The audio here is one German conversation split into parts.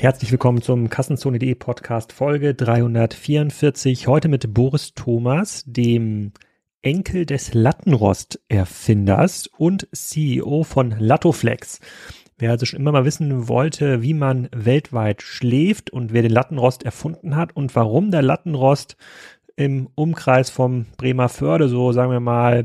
Herzlich willkommen zum Kassenzone.de Podcast Folge 344. Heute mit Boris Thomas, dem Enkel des Lattenrost-Erfinders und CEO von Lattoflex. Wer also schon immer mal wissen wollte, wie man weltweit schläft und wer den Lattenrost erfunden hat und warum der Lattenrost im Umkreis vom Bremer Förde, so sagen wir mal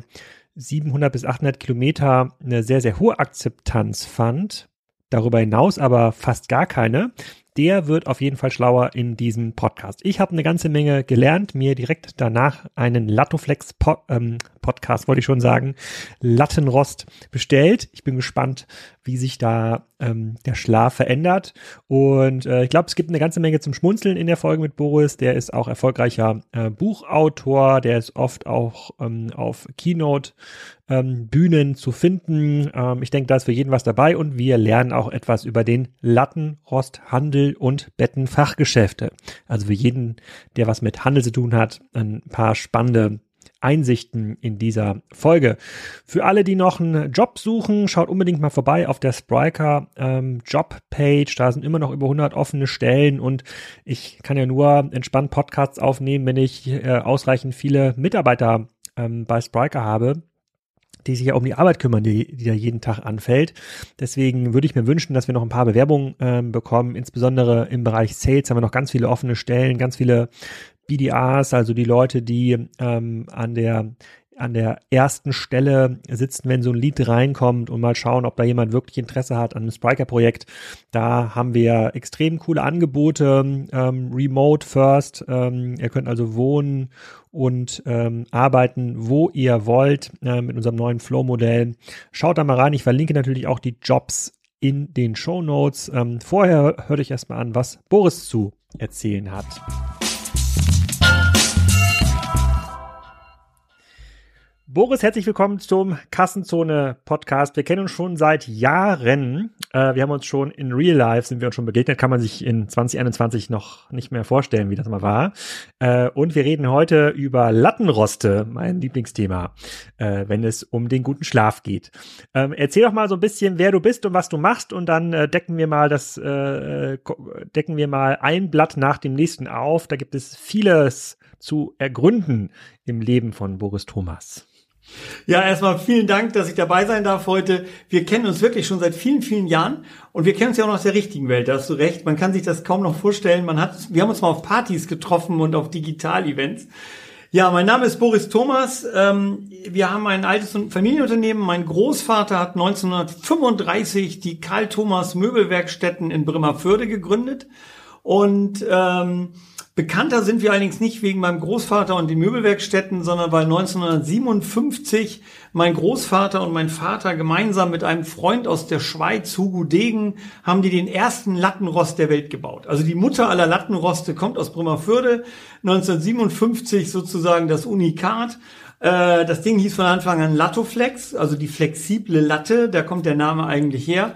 700 bis 800 Kilometer, eine sehr, sehr hohe Akzeptanz fand, darüber hinaus aber fast gar keine, der wird auf jeden Fall schlauer in diesem Podcast. Ich habe eine ganze Menge gelernt, mir direkt danach einen Lattoflex po ähm, Podcast, wollte ich schon sagen, Lattenrost bestellt. Ich bin gespannt, wie sich da ähm, der Schlaf verändert. Und äh, ich glaube, es gibt eine ganze Menge zum Schmunzeln in der Folge mit Boris. Der ist auch erfolgreicher äh, Buchautor, der ist oft auch ähm, auf Keynote ähm, zu finden. Ähm, ich denke, da ist für jeden was dabei und wir lernen auch etwas über den Lattenrosthandel und Bettenfachgeschäfte. Also für jeden, der was mit Handel zu tun hat, ein paar spannende Einsichten in dieser Folge. Für alle, die noch einen Job suchen, schaut unbedingt mal vorbei auf der Spriker ähm, Jobpage. Da sind immer noch über 100 offene Stellen und ich kann ja nur entspannt Podcasts aufnehmen, wenn ich äh, ausreichend viele Mitarbeiter ähm, bei Spriker habe die sich ja um die Arbeit kümmern, die, die da jeden Tag anfällt. Deswegen würde ich mir wünschen, dass wir noch ein paar Bewerbungen ähm, bekommen. Insbesondere im Bereich Sales haben wir noch ganz viele offene Stellen, ganz viele BDAs, also die Leute, die ähm, an der an der ersten Stelle sitzen, wenn so ein Lied reinkommt und mal schauen, ob da jemand wirklich Interesse hat an einem Spriker-Projekt. Da haben wir extrem coole Angebote, ähm, Remote First. Ähm, ihr könnt also wohnen und ähm, arbeiten, wo ihr wollt äh, mit unserem neuen Flow-Modell. Schaut da mal rein. Ich verlinke natürlich auch die Jobs in den Show Notes. Ähm, vorher hört euch erstmal an, was Boris zu erzählen hat. Boris, herzlich willkommen zum Kassenzone Podcast. Wir kennen uns schon seit Jahren. Äh, wir haben uns schon in Real Life sind wir uns schon begegnet. Kann man sich in 2021 noch nicht mehr vorstellen, wie das mal war. Äh, und wir reden heute über Lattenroste, mein Lieblingsthema, äh, wenn es um den guten Schlaf geht. Ähm, erzähl doch mal so ein bisschen, wer du bist und was du machst, und dann decken wir mal das, decken wir mal ein Blatt nach dem nächsten auf. Da gibt es vieles zu ergründen im Leben von Boris Thomas. Ja, erstmal vielen Dank, dass ich dabei sein darf heute. Wir kennen uns wirklich schon seit vielen, vielen Jahren und wir kennen uns ja auch noch aus der richtigen Welt, da hast du recht. Man kann sich das kaum noch vorstellen. Man hat, wir haben uns mal auf Partys getroffen und auf Digital-Events. Ja, mein Name ist Boris Thomas. Ähm, wir haben ein altes Familienunternehmen. Mein Großvater hat 1935 die Karl Thomas Möbelwerkstätten in Bremerförde gegründet und ähm, Bekannter sind wir allerdings nicht wegen meinem Großvater und den Möbelwerkstätten, sondern weil 1957 mein Großvater und mein Vater gemeinsam mit einem Freund aus der Schweiz, Hugo Degen, haben die den ersten Lattenrost der Welt gebaut. Also die Mutter aller Lattenroste kommt aus Bremerförde, 1957 sozusagen das Unikat. Äh, das Ding hieß von Anfang an Lattoflex, also die flexible Latte, da kommt der Name eigentlich her.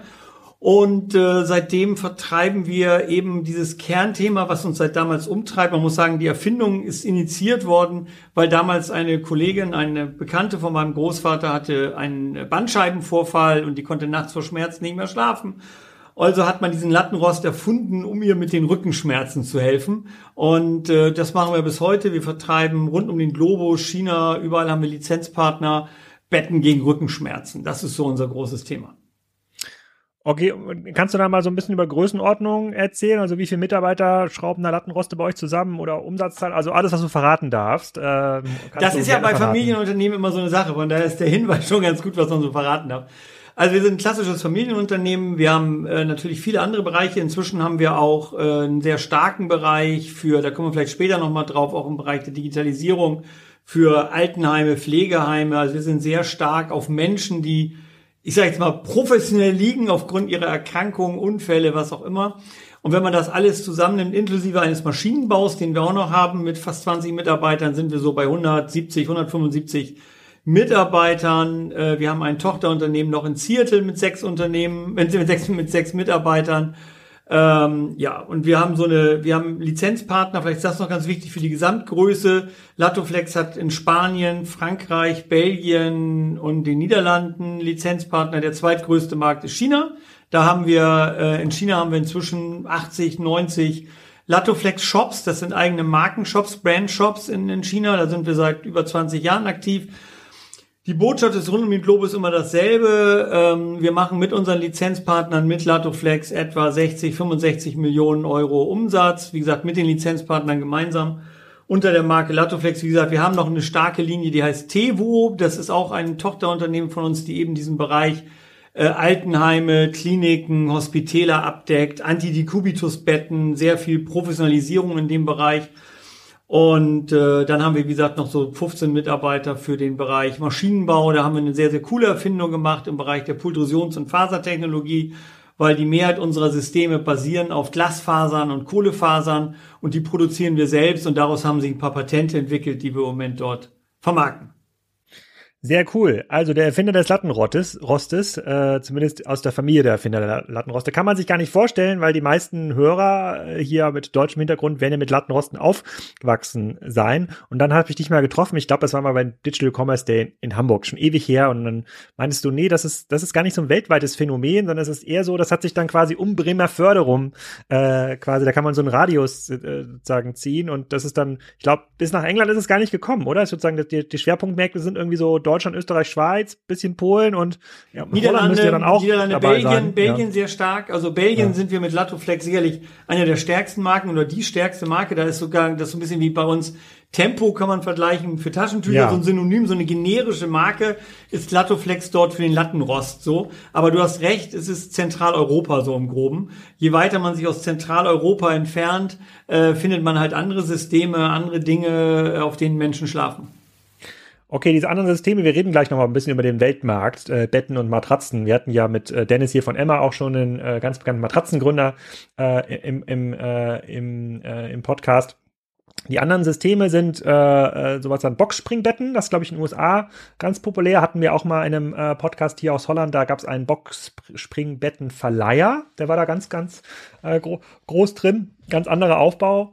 Und äh, seitdem vertreiben wir eben dieses Kernthema, was uns seit damals umtreibt. Man muss sagen, die Erfindung ist initiiert worden, weil damals eine Kollegin, eine Bekannte von meinem Großvater hatte einen Bandscheibenvorfall und die konnte nachts vor Schmerzen nicht mehr schlafen. Also hat man diesen Lattenrost erfunden, um ihr mit den Rückenschmerzen zu helfen. Und äh, das machen wir bis heute. Wir vertreiben rund um den Globus, China, überall haben wir Lizenzpartner, Betten gegen Rückenschmerzen. Das ist so unser großes Thema. Okay, kannst du da mal so ein bisschen über Größenordnung erzählen? Also wie viele Mitarbeiter schrauben da Lattenroste bei euch zusammen oder Umsatzzahl? Also alles, was du verraten darfst. Ähm, das ist ja bei verraten. Familienunternehmen immer so eine Sache. Von daher ist der Hinweis schon ganz gut, was man so verraten darf. Also wir sind ein klassisches Familienunternehmen. Wir haben äh, natürlich viele andere Bereiche. Inzwischen haben wir auch äh, einen sehr starken Bereich für, da kommen wir vielleicht später nochmal drauf, auch im Bereich der Digitalisierung für Altenheime, Pflegeheime. Also wir sind sehr stark auf Menschen, die ich sage jetzt mal, professionell liegen aufgrund ihrer Erkrankungen, Unfälle, was auch immer. Und wenn man das alles zusammennimmt, inklusive eines Maschinenbaus, den wir auch noch haben, mit fast 20 Mitarbeitern, sind wir so bei 170, 175 Mitarbeitern. Äh, wir haben ein Tochterunternehmen noch in Seattle mit sechs Unternehmen, mit sechs, mit sechs Mitarbeitern. Ähm, ja, und wir haben so eine, wir haben Lizenzpartner, vielleicht ist das noch ganz wichtig für die Gesamtgröße. Latoflex hat in Spanien, Frankreich, Belgien und den Niederlanden Lizenzpartner. Der zweitgrößte Markt ist China. Da haben wir, äh, in China haben wir inzwischen 80, 90 Latoflex Shops. Das sind eigene Markenshops, Brandshops in, in China. Da sind wir seit über 20 Jahren aktiv. Die Botschaft ist rund um den Globus immer dasselbe. Ähm, wir machen mit unseren Lizenzpartnern mit Latoflex etwa 60, 65 Millionen Euro Umsatz. Wie gesagt, mit den Lizenzpartnern gemeinsam unter der Marke Latoflex. Wie gesagt, wir haben noch eine starke Linie, die heißt Tevo. Das ist auch ein Tochterunternehmen von uns, die eben diesen Bereich äh, Altenheime, Kliniken, Hospitäler abdeckt, Antidekubitusbetten, sehr viel Professionalisierung in dem Bereich. Und äh, dann haben wir, wie gesagt, noch so 15 Mitarbeiter für den Bereich Maschinenbau. Da haben wir eine sehr, sehr coole Erfindung gemacht im Bereich der Pultrusions- und Fasertechnologie, weil die Mehrheit unserer Systeme basieren auf Glasfasern und Kohlefasern und die produzieren wir selbst und daraus haben sich ein paar Patente entwickelt, die wir im Moment dort vermarkten. Sehr cool. Also der Erfinder des Lattenrostes, Rostes, äh, zumindest aus der Familie der Erfinder der Lattenroste, kann man sich gar nicht vorstellen, weil die meisten Hörer äh, hier mit deutschem Hintergrund werden ja mit Lattenrosten aufgewachsen sein. Und dann habe ich dich mal getroffen. Ich glaube, das war mal beim Digital Commerce Day in, Hamburg, schon ewig her. Und dann meintest du, nee, das ist, das ist gar nicht so ein weltweites Phänomen, sondern es ist eher so, das hat sich dann quasi um Bremer Förderung äh, quasi, da kann man so einen Radius äh, sozusagen ziehen. Und das ist dann, ich glaube, bis nach England ist es gar nicht gekommen, oder? Ist sozusagen, die, die Schwerpunktmärkte sind irgendwie so Deutschland, Österreich, Schweiz, bisschen Polen und ja, Niederlande, ja dann auch Niederlande Belgien, sein. Belgien ja. sehr stark. Also Belgien ja. sind wir mit Latoflex sicherlich einer der stärksten Marken oder die stärkste Marke. Da ist sogar das so ein bisschen wie bei uns Tempo kann man vergleichen für Taschentücher, ja. so ein Synonym, so eine generische Marke ist Latoflex dort für den Lattenrost so. Aber du hast recht, es ist Zentraleuropa so im Groben. Je weiter man sich aus Zentraleuropa entfernt, äh, findet man halt andere Systeme, andere Dinge, äh, auf denen Menschen schlafen. Okay, diese anderen Systeme, wir reden gleich noch mal ein bisschen über den Weltmarkt, äh, Betten und Matratzen. Wir hatten ja mit äh, Dennis hier von Emma auch schon einen äh, ganz bekannten Matratzengründer äh, im, im, äh, im, äh, im Podcast. Die anderen Systeme sind äh, äh, sowas an Boxspringbetten, das glaube ich in den USA ganz populär. Hatten wir auch mal in einem äh, Podcast hier aus Holland, da gab es einen Boxspringbettenverleiher, der war da ganz, ganz äh, gro groß drin, ganz anderer Aufbau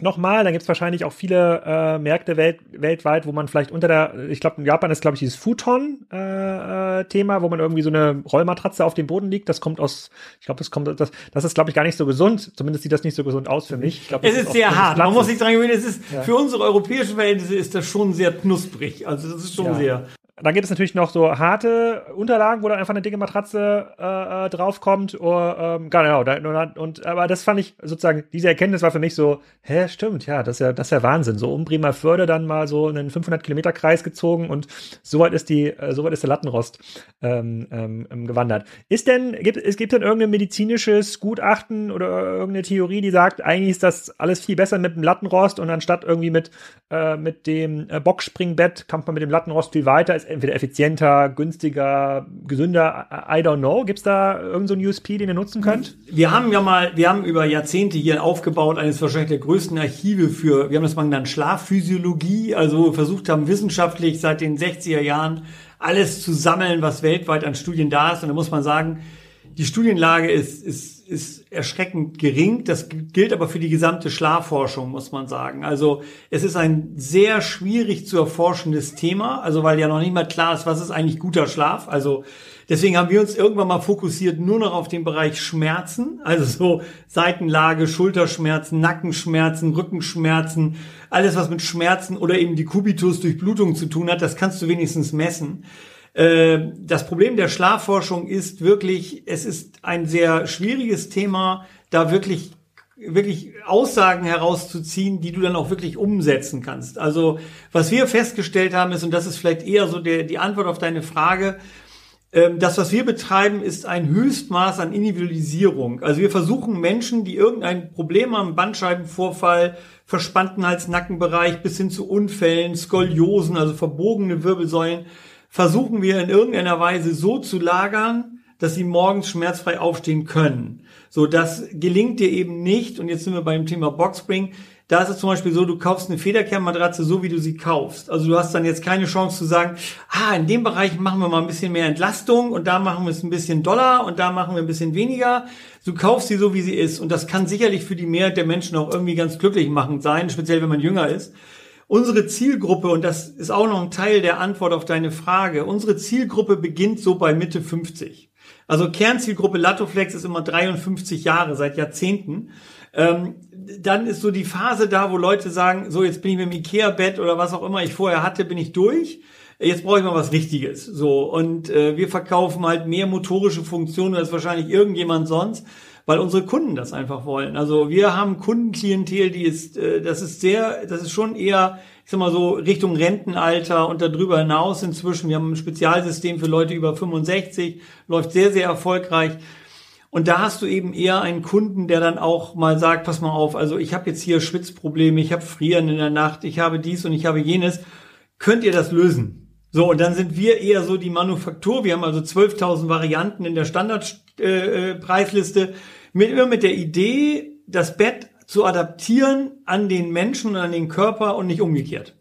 nochmal. Dann gibt es wahrscheinlich auch viele äh, Märkte welt, weltweit, wo man vielleicht unter der, ich glaube, in Japan ist, glaube ich, dieses Futon-Thema, äh, äh, wo man irgendwie so eine Rollmatratze auf dem Boden liegt. Das kommt aus, ich glaube, das kommt, das, das ist, glaube ich, gar nicht so gesund. Zumindest sieht das nicht so gesund aus für mich. Glaub, es ist, ist sehr hart. Man muss sich dran gewöhnen, es ist, ja. für unsere europäischen Verhältnisse ist das schon sehr knusprig. Also das ist schon ja. sehr. Dann gibt es natürlich noch so harte Unterlagen, wo dann einfach eine dicke Matratze äh, äh draufkommt. Oder, ähm, genau, da, und, aber das fand ich sozusagen, diese Erkenntnis war für mich so, hä, stimmt, ja, das ist ja, das ist ja Wahnsinn. So um Bremer Förde dann mal so einen 500 Kilometer Kreis gezogen und soweit ist die, äh, soweit ist der Lattenrost ähm, ähm, gewandert. Ist denn, gibt, es gibt denn irgendein medizinisches Gutachten oder irgendeine Theorie, die sagt, eigentlich ist das alles viel besser mit dem Lattenrost und anstatt irgendwie mit, äh, mit dem äh, Boxspringbett kommt man mit dem Lattenrost viel weiter? Ist entweder effizienter, günstiger, gesünder, I don't know. Gibt es da irgendeinen so USP, den ihr nutzen könnt? Wir haben ja mal, wir haben über Jahrzehnte hier aufgebaut, eines wahrscheinlich der größten Archive für, wir haben das mal genannt, Schlafphysiologie, also versucht haben, wissenschaftlich seit den 60er Jahren alles zu sammeln, was weltweit an Studien da ist. Und da muss man sagen, die Studienlage ist, ist, ist erschreckend gering. Das gilt aber für die gesamte Schlafforschung, muss man sagen. Also es ist ein sehr schwierig zu erforschendes Thema, also weil ja noch nicht mal klar ist, was ist eigentlich guter Schlaf. Also deswegen haben wir uns irgendwann mal fokussiert nur noch auf den Bereich Schmerzen, also so Seitenlage, Schulterschmerzen, Nackenschmerzen, Rückenschmerzen, alles was mit Schmerzen oder eben die Kubitus durch Blutung zu tun hat, das kannst du wenigstens messen. Äh, das Problem der Schlafforschung ist wirklich, es ist ein sehr schwieriges Thema, da wirklich wirklich Aussagen herauszuziehen, die du dann auch wirklich umsetzen kannst. Also was wir festgestellt haben ist, und das ist vielleicht eher so der, die Antwort auf deine Frage, ähm, das, was wir betreiben, ist ein Höchstmaß an Individualisierung. Also wir versuchen Menschen, die irgendein Problem haben, Bandscheibenvorfall, verspannten Hals-Nackenbereich bis hin zu Unfällen, Skoliosen, also verbogene Wirbelsäulen, versuchen wir in irgendeiner Weise so zu lagern, dass sie morgens schmerzfrei aufstehen können. So, das gelingt dir eben nicht. Und jetzt sind wir beim Thema Boxspring. Da ist es zum Beispiel so, du kaufst eine Federkernmatratze so, wie du sie kaufst. Also du hast dann jetzt keine Chance zu sagen, ah, in dem Bereich machen wir mal ein bisschen mehr Entlastung und da machen wir es ein bisschen doller und da machen wir ein bisschen weniger. Du kaufst sie so, wie sie ist. Und das kann sicherlich für die Mehrheit der Menschen auch irgendwie ganz glücklich machend sein, speziell wenn man jünger ist. Unsere Zielgruppe, und das ist auch noch ein Teil der Antwort auf deine Frage, unsere Zielgruppe beginnt so bei Mitte 50. Also Kernzielgruppe Latoflex ist immer 53 Jahre, seit Jahrzehnten. Ähm, dann ist so die Phase da, wo Leute sagen, so jetzt bin ich mit dem Ikea-Bett oder was auch immer ich vorher hatte, bin ich durch. Jetzt brauche ich mal was Richtiges. So und äh, wir verkaufen halt mehr motorische Funktionen als wahrscheinlich irgendjemand sonst, weil unsere Kunden das einfach wollen. Also wir haben Kundenklientel, die ist, äh, das ist sehr, das ist schon eher, ich sag mal so Richtung Rentenalter und darüber hinaus inzwischen. Wir haben ein Spezialsystem für Leute über 65, läuft sehr sehr erfolgreich. Und da hast du eben eher einen Kunden, der dann auch mal sagt, pass mal auf, also ich habe jetzt hier Schwitzprobleme, ich habe Frieren in der Nacht, ich habe dies und ich habe jenes. Könnt ihr das lösen? So, und dann sind wir eher so die Manufaktur. Wir haben also 12.000 Varianten in der Standardpreisliste. Äh, mit, immer mit der Idee, das Bett zu adaptieren an den Menschen und an den Körper und nicht umgekehrt.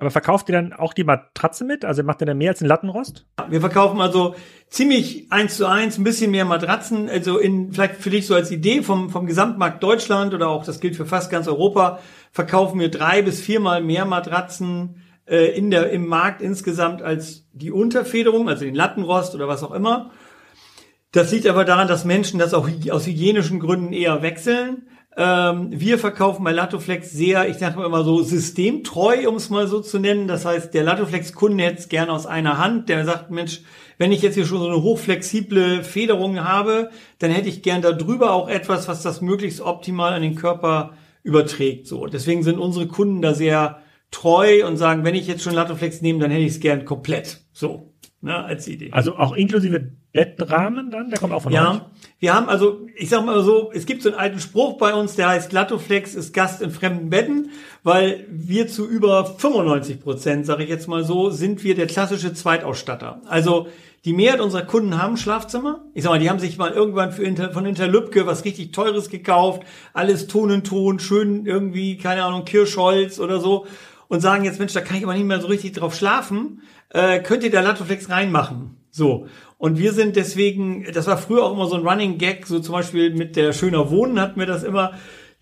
Aber verkauft ihr dann auch die Matratze mit? Also macht ihr dann mehr als einen Lattenrost? Wir verkaufen also ziemlich eins zu eins ein bisschen mehr Matratzen. Also in, vielleicht für dich so als Idee vom, vom Gesamtmarkt Deutschland oder auch das gilt für fast ganz Europa, verkaufen wir drei bis viermal mehr Matratzen äh, in der, im Markt insgesamt als die Unterfederung, also den Lattenrost oder was auch immer. Das liegt aber daran, dass Menschen das auch aus hygienischen Gründen eher wechseln. Ähm, wir verkaufen bei Latoflex sehr, ich sage immer so, systemtreu, um es mal so zu nennen. Das heißt, der Latoflex-Kunde hätte es gerne aus einer Hand. Der sagt, Mensch, wenn ich jetzt hier schon so eine hochflexible Federung habe, dann hätte ich gern darüber auch etwas, was das möglichst optimal an den Körper überträgt. So, deswegen sind unsere Kunden da sehr treu und sagen, wenn ich jetzt schon Latoflex nehme, dann hätte ich es gern komplett. So, ne, als Idee. Also auch inklusive Bettrahmen dann? Der kommt auch von ja, euch? wir haben also, ich sag mal so, es gibt so einen alten Spruch bei uns, der heißt Glattoflex ist Gast in fremden Betten, weil wir zu über 95 Prozent, sage ich jetzt mal so, sind wir der klassische Zweitausstatter. Also die Mehrheit unserer Kunden haben Schlafzimmer. Ich sag mal, die haben sich mal irgendwann für Inter, von Interlübke was richtig Teures gekauft, alles Ton in Ton, schön irgendwie, keine Ahnung, Kirschholz oder so und sagen jetzt, Mensch, da kann ich aber nicht mehr so richtig drauf schlafen. Äh, könnt ihr da Latoflex reinmachen? So. Und wir sind deswegen, das war früher auch immer so ein Running Gag, so zum Beispiel mit der Schöner Wohnen hatten wir das immer,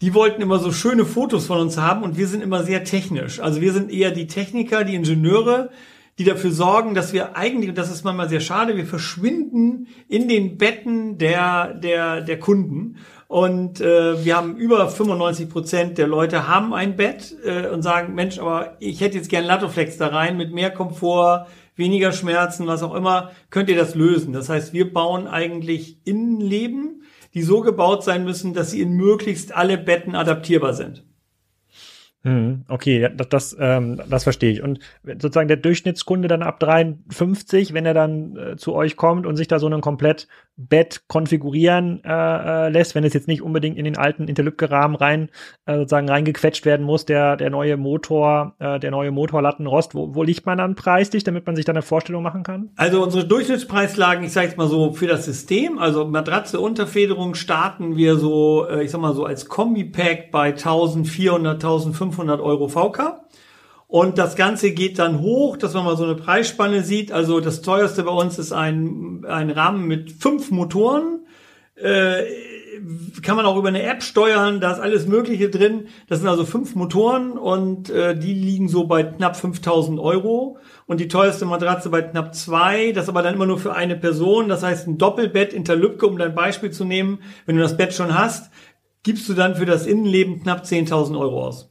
die wollten immer so schöne Fotos von uns haben und wir sind immer sehr technisch. Also wir sind eher die Techniker, die Ingenieure, die dafür sorgen, dass wir eigentlich, und das ist manchmal sehr schade, wir verschwinden in den Betten der, der, der Kunden. Und äh, wir haben über 95 Prozent der Leute haben ein Bett äh, und sagen, Mensch, aber ich hätte jetzt gern Latoflex da rein mit mehr Komfort, weniger Schmerzen, was auch immer, könnt ihr das lösen. Das heißt, wir bauen eigentlich Innenleben, die so gebaut sein müssen, dass sie in möglichst alle Betten adaptierbar sind. Hm, okay, das, das, ähm, das verstehe ich. Und sozusagen der Durchschnittskunde dann ab 53, wenn er dann äh, zu euch kommt und sich da so ein komplett Bett konfigurieren äh, äh, lässt, wenn es jetzt nicht unbedingt in den alten Interlübke-Rahmen rein äh, sozusagen reingequetscht werden muss, der der neue Motor, äh, der neue Motorlattenrost, wo, wo liegt man dann preislich, damit man sich da eine Vorstellung machen kann? Also unsere Durchschnittspreislagen, ich sage jetzt mal so für das System, also Matratze Unterfederung starten wir so, äh, ich sag mal so als Kombi-Pack bei 1400, 1500 Euro VK. Und das Ganze geht dann hoch, dass man mal so eine Preisspanne sieht. Also das teuerste bei uns ist ein, ein Rahmen mit fünf Motoren. Äh, kann man auch über eine App steuern, da ist alles Mögliche drin. Das sind also fünf Motoren und äh, die liegen so bei knapp 5000 Euro. Und die teuerste Matratze bei knapp zwei, das aber dann immer nur für eine Person. Das heißt, ein Doppelbett in der Lübcke, um dein Beispiel zu nehmen, wenn du das Bett schon hast, gibst du dann für das Innenleben knapp 10.000 Euro aus.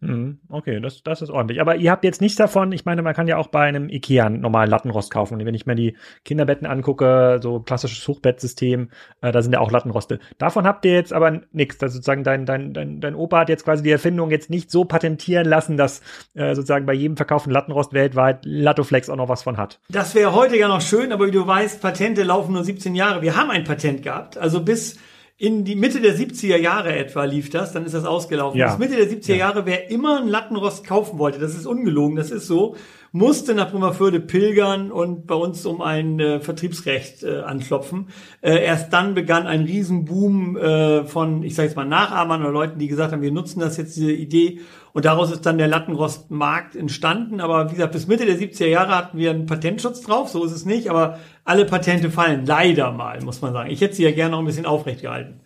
Mhm. Okay, das, das ist ordentlich. Aber ihr habt jetzt nichts davon. Ich meine, man kann ja auch bei einem Ikea einen normalen Lattenrost kaufen. Wenn ich mir die Kinderbetten angucke, so klassisches Hochbettsystem, äh, da sind ja auch Lattenroste. Davon habt ihr jetzt aber nichts. Also sozusagen dein, dein, dein, dein Opa hat jetzt quasi die Erfindung jetzt nicht so patentieren lassen, dass äh, sozusagen bei jedem verkauften Lattenrost weltweit Lattoflex auch noch was von hat. Das wäre heute ja noch schön, aber wie du weißt, Patente laufen nur 17 Jahre. Wir haben ein Patent gehabt. Also bis in die Mitte der 70er Jahre etwa lief das, dann ist das ausgelaufen. Ja. Bis Mitte der 70er ja. Jahre, wer immer einen Lattenrost kaufen wollte, das ist ungelogen, das ist so, musste nach Bremerförde pilgern und bei uns um ein äh, Vertriebsrecht äh, anklopfen. Äh, erst dann begann ein Riesenboom äh, von, ich sage jetzt mal, Nachahmern oder Leuten, die gesagt haben, wir nutzen das jetzt, diese Idee. Und daraus ist dann der Lattenrostmarkt entstanden. Aber wie gesagt, bis Mitte der 70er Jahre hatten wir einen Patentschutz drauf, so ist es nicht. Aber alle Patente fallen leider mal, muss man sagen. Ich hätte sie ja gerne noch ein bisschen aufrecht gehalten.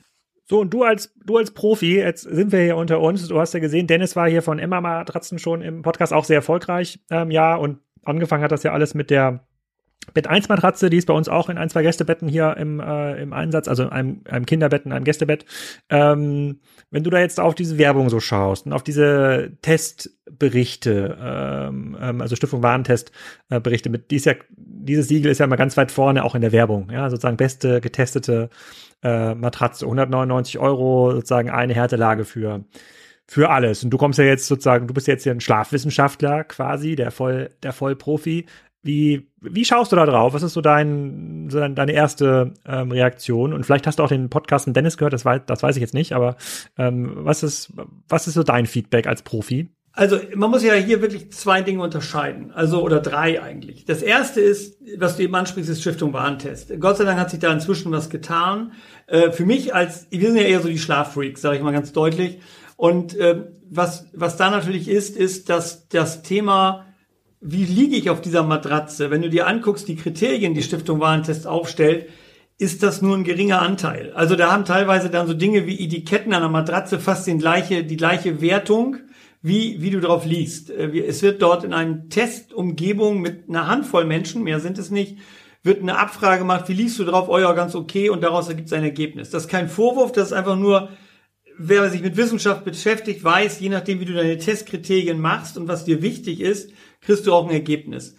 So, und du als, du als Profi, jetzt sind wir hier unter uns. Du hast ja gesehen, Dennis war hier von Emma Matratzen schon im Podcast auch sehr erfolgreich, ähm, ja, und angefangen hat das ja alles mit der Bett 1 Matratze, die ist bei uns auch in ein, zwei Gästebetten hier im, äh, im Einsatz, also einem, einem Kinderbett und einem Gästebett. Ähm, wenn du da jetzt auf diese Werbung so schaust und auf diese Testberichte, ähm, ähm, also Stiftung Warentestberichte, äh, dies ja, dieses Siegel ist ja immer ganz weit vorne auch in der Werbung, ja, sozusagen beste getestete äh, Matratze, 199 Euro, sozusagen eine Härtelage für für alles. Und du kommst ja jetzt sozusagen, du bist jetzt ja ein Schlafwissenschaftler quasi, der voll, der Vollprofi. Wie, wie schaust du da drauf? Was ist so dein, so deine erste ähm, Reaktion? Und vielleicht hast du auch den Podcast mit Dennis gehört, das weiß, das weiß ich jetzt nicht, aber ähm, was ist, was ist so dein Feedback als Profi? Also man muss ja hier wirklich zwei Dinge unterscheiden, also oder drei eigentlich. Das erste ist, was du eben ansprichst, ist Stiftung Warentest. Gott sei Dank hat sich da inzwischen was getan. Äh, für mich als, wir sind ja eher so die Schlaffreaks, sage ich mal ganz deutlich. Und äh, was, was da natürlich ist, ist, dass das Thema wie liege ich auf dieser Matratze? Wenn du dir anguckst, die Kriterien, die Stiftung Warentest aufstellt, ist das nur ein geringer Anteil. Also da haben teilweise dann so Dinge wie Etiketten an der Matratze fast den gleiche, die gleiche Wertung, wie, wie du drauf liest. Äh, es wird dort in einer Testumgebung mit einer Handvoll Menschen, mehr sind es nicht, wird eine Abfrage gemacht, wie liest du drauf? Oh ja, ganz okay, und daraus ergibt es ein Ergebnis. Das ist kein Vorwurf, das ist einfach nur, wer sich mit Wissenschaft beschäftigt, weiß, je nachdem, wie du deine Testkriterien machst und was dir wichtig ist, kriegst du auch ein Ergebnis.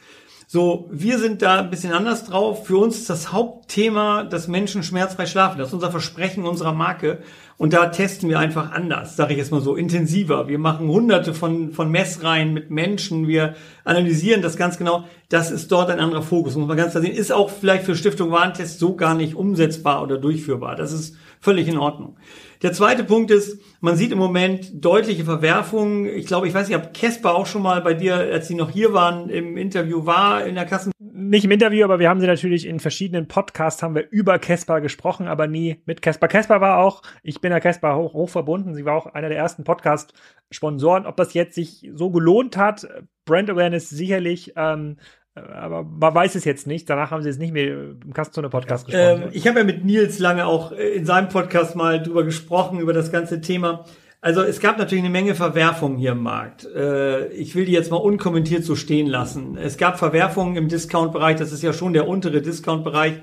So, wir sind da ein bisschen anders drauf. Für uns ist das Hauptthema, dass Menschen schmerzfrei schlafen. Das ist unser Versprechen unserer Marke. Und da testen wir einfach anders, sage ich jetzt mal so, intensiver. Wir machen hunderte von, von Messreihen mit Menschen. Wir analysieren das ganz genau. Das ist dort ein anderer Fokus. Muss man ganz klar sehen. Ist auch vielleicht für Stiftung Warentest so gar nicht umsetzbar oder durchführbar. Das ist völlig in Ordnung. Der zweite Punkt ist, man sieht im Moment deutliche Verwerfungen. Ich glaube, ich weiß nicht, ob Kesper auch schon mal bei dir, als sie noch hier waren, im Interview war in der Kassen. Nicht im Interview, aber wir haben sie natürlich in verschiedenen Podcasts haben wir über Kesper gesprochen, aber nie mit Kesper. Kesper war auch, ich bin ja Kesper hoch, hoch verbunden. Sie war auch einer der ersten Podcast-Sponsoren. Ob das jetzt sich so gelohnt hat, Brand Awareness sicherlich. Ähm, aber man weiß es jetzt nicht. Danach haben sie es nicht mehr im Kastzone-Podcast gesprochen. Ähm, ich habe ja mit Nils lange auch äh, in seinem Podcast mal drüber gesprochen, über das ganze Thema. Also es gab natürlich eine Menge Verwerfungen hier im Markt. Äh, ich will die jetzt mal unkommentiert so stehen lassen. Es gab Verwerfungen im Discount-Bereich, das ist ja schon der untere Discount-Bereich,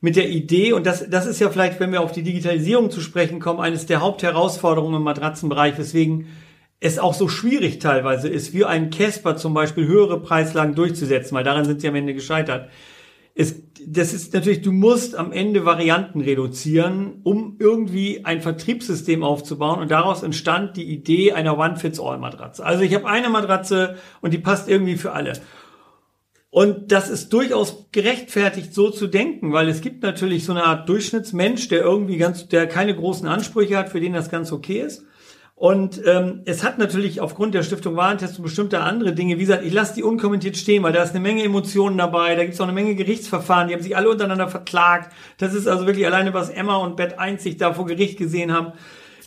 mit der Idee, und das, das ist ja vielleicht, wenn wir auf die Digitalisierung zu sprechen kommen, eines der Hauptherausforderungen im Matratzenbereich, weswegen es auch so schwierig teilweise ist, wie ein Casper zum Beispiel höhere Preislagen durchzusetzen, weil daran sind sie am Ende gescheitert. Es, das ist natürlich, du musst am Ende Varianten reduzieren, um irgendwie ein Vertriebssystem aufzubauen und daraus entstand die Idee einer One-Fits-All-Matratze. Also ich habe eine Matratze und die passt irgendwie für alle. Und das ist durchaus gerechtfertigt, so zu denken, weil es gibt natürlich so eine Art Durchschnittsmensch, der irgendwie ganz, der keine großen Ansprüche hat, für den das ganz okay ist. Und ähm, es hat natürlich aufgrund der Stiftung Warentest und bestimmte andere Dinge, wie gesagt, ich lasse die unkommentiert stehen, weil da ist eine Menge Emotionen dabei, da gibt es auch eine Menge Gerichtsverfahren, die haben sich alle untereinander verklagt. Das ist also wirklich alleine, was Emma und Bett 1 sich da vor Gericht gesehen haben.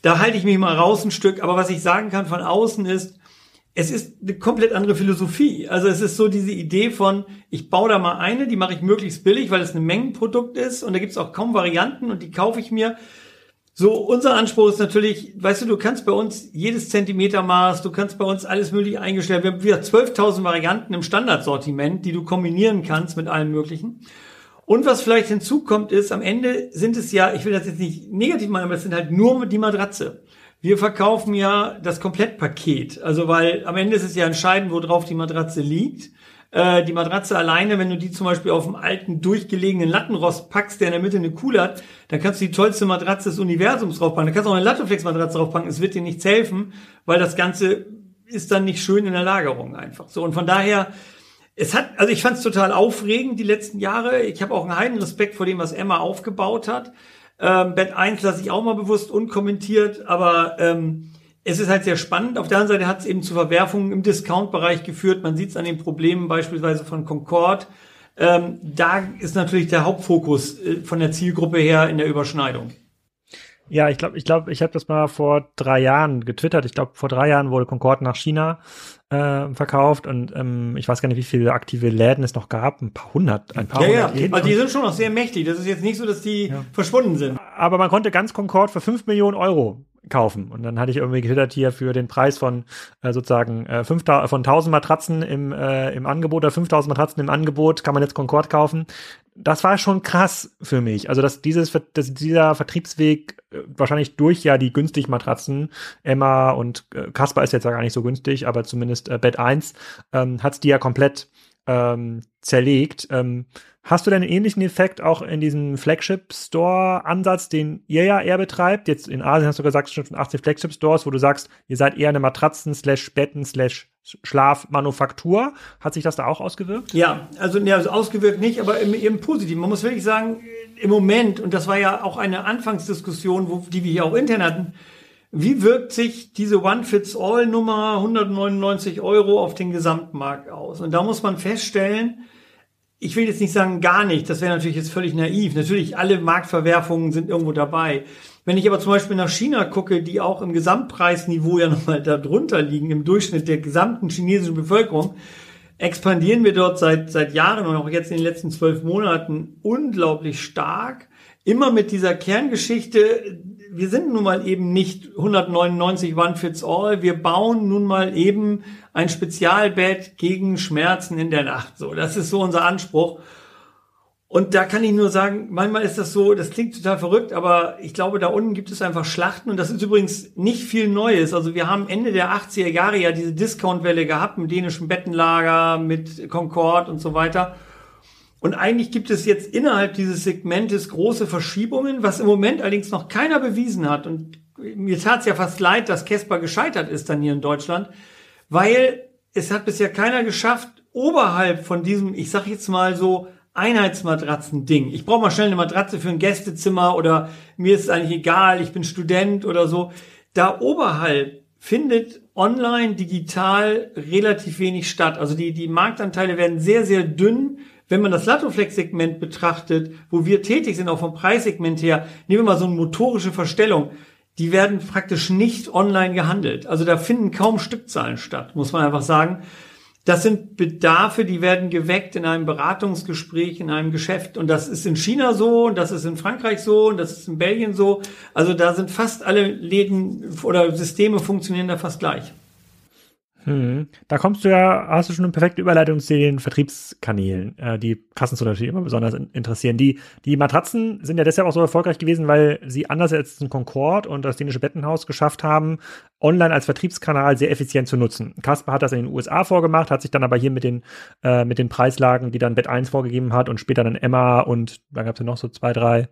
Da halte ich mich mal raus ein Stück, aber was ich sagen kann von außen ist, es ist eine komplett andere Philosophie. Also es ist so diese Idee von, ich baue da mal eine, die mache ich möglichst billig, weil es ein Mengenprodukt ist und da gibt es auch kaum Varianten und die kaufe ich mir so, unser Anspruch ist natürlich, weißt du, du kannst bei uns jedes Zentimetermaß, du kannst bei uns alles mögliche eingestellt. Wir haben wieder 12.000 Varianten im Standardsortiment, die du kombinieren kannst mit allem Möglichen. Und was vielleicht hinzukommt ist, am Ende sind es ja, ich will das jetzt nicht negativ machen, aber es sind halt nur die Matratze. Wir verkaufen ja das Komplettpaket. Also, weil am Ende ist es ja entscheidend, wo drauf die Matratze liegt. Äh, die Matratze alleine, wenn du die zum Beispiel auf dem alten, durchgelegenen Lattenrost packst, der in der Mitte eine Kuhle hat, dann kannst du die tollste Matratze des Universums draufpacken. Dann kannst du auch eine Latteflex-Matratze draufpacken. Es wird dir nichts helfen, weil das Ganze ist dann nicht schön in der Lagerung einfach. So, und von daher, es hat, also ich fand es total aufregend die letzten Jahre. Ich habe auch einen heiden Respekt vor dem, was Emma aufgebaut hat. Ähm, Bett 1 lasse ich auch mal bewusst unkommentiert, aber ähm, es ist halt sehr spannend. Auf der anderen Seite hat es eben zu Verwerfungen im Discount-Bereich geführt. Man sieht es an den Problemen beispielsweise von Concord. Ähm, da ist natürlich der Hauptfokus äh, von der Zielgruppe her in der Überschneidung. Ja, ich glaube, ich glaube, ich habe das mal vor drei Jahren getwittert. Ich glaube, vor drei Jahren wurde Concorde nach China äh, verkauft und ähm, ich weiß gar nicht, wie viele aktive Läden es noch gab. Ein paar hundert, ein paar ja, hundert ja. Läden. Also die sind schon noch sehr mächtig. Das ist jetzt nicht so, dass die ja. verschwunden sind. Aber man konnte ganz Concorde für fünf Millionen Euro kaufen. Und dann hatte ich irgendwie getwittert hier für den Preis von äh, sozusagen äh, 5, von 1000 Matratzen im, äh, im Angebot oder 5000 Matratzen im Angebot kann man jetzt Concorde kaufen. Das war schon krass für mich. Also, dass dieses, dass dieser Vertriebsweg äh, wahrscheinlich durch ja die günstig Matratzen, Emma und äh, Kasper ist jetzt ja gar nicht so günstig, aber zumindest äh, Bett 1 ähm, hat die ja komplett ähm, zerlegt. Ähm, Hast du denn einen ähnlichen Effekt auch in diesem Flagship-Store-Ansatz, den ihr ja eher betreibt? Jetzt in Asien hast du gesagt, schon 18 Flagship-Stores, wo du sagst, ihr seid eher eine Matratzen-, slash Betten-, slash Schlafmanufaktur. Hat sich das da auch ausgewirkt? Ja, also, ja, also ausgewirkt nicht, aber im, im Positiven. Man muss wirklich sagen, im Moment, und das war ja auch eine Anfangsdiskussion, wo, die wir hier auch intern hatten, wie wirkt sich diese One-Fits-All-Nummer 199 Euro auf den Gesamtmarkt aus? Und da muss man feststellen, ich will jetzt nicht sagen gar nicht, das wäre natürlich jetzt völlig naiv. Natürlich, alle Marktverwerfungen sind irgendwo dabei. Wenn ich aber zum Beispiel nach China gucke, die auch im Gesamtpreisniveau ja nochmal da drunter liegen, im Durchschnitt der gesamten chinesischen Bevölkerung, expandieren wir dort seit, seit Jahren und auch jetzt in den letzten zwölf Monaten unglaublich stark. Immer mit dieser Kerngeschichte, wir sind nun mal eben nicht 199 One Fits All. Wir bauen nun mal eben ein Spezialbett gegen Schmerzen in der Nacht. So, das ist so unser Anspruch. Und da kann ich nur sagen, manchmal ist das so, das klingt total verrückt, aber ich glaube, da unten gibt es einfach Schlachten und das ist übrigens nicht viel Neues. Also wir haben Ende der 80er Jahre ja diese Discount-Welle gehabt mit dänischen Bettenlager, mit Concord und so weiter. Und eigentlich gibt es jetzt innerhalb dieses Segmentes große Verschiebungen, was im Moment allerdings noch keiner bewiesen hat. Und mir tat es ja fast leid, dass Casper gescheitert ist dann hier in Deutschland, weil es hat bisher keiner geschafft, oberhalb von diesem, ich sag jetzt mal so, Einheitsmatratzen-Ding. Ich brauche mal schnell eine Matratze für ein Gästezimmer oder mir ist es eigentlich egal, ich bin Student oder so. Da oberhalb findet online, digital relativ wenig statt. Also die, die Marktanteile werden sehr, sehr dünn wenn man das Latoflex-Segment betrachtet, wo wir tätig sind, auch vom Preissegment her, nehmen wir mal so eine motorische Verstellung, die werden praktisch nicht online gehandelt. Also da finden kaum Stückzahlen statt, muss man einfach sagen. Das sind Bedarfe, die werden geweckt in einem Beratungsgespräch, in einem Geschäft. Und das ist in China so, und das ist in Frankreich so, und das ist in Belgien so. Also da sind fast alle Läden oder Systeme funktionieren da fast gleich. Hm. Da kommst du ja, hast du schon eine perfekte Überleitung zu den Vertriebskanälen, äh, die Kassenzone natürlich immer besonders interessieren. Die, die Matratzen sind ja deshalb auch so erfolgreich gewesen, weil sie anders als ein Concorde und das dänische Bettenhaus geschafft haben, online als Vertriebskanal sehr effizient zu nutzen. Kasper hat das in den USA vorgemacht, hat sich dann aber hier mit den, äh, mit den Preislagen, die dann Bett 1 vorgegeben hat und später dann Emma und da gab es ja noch so zwei, drei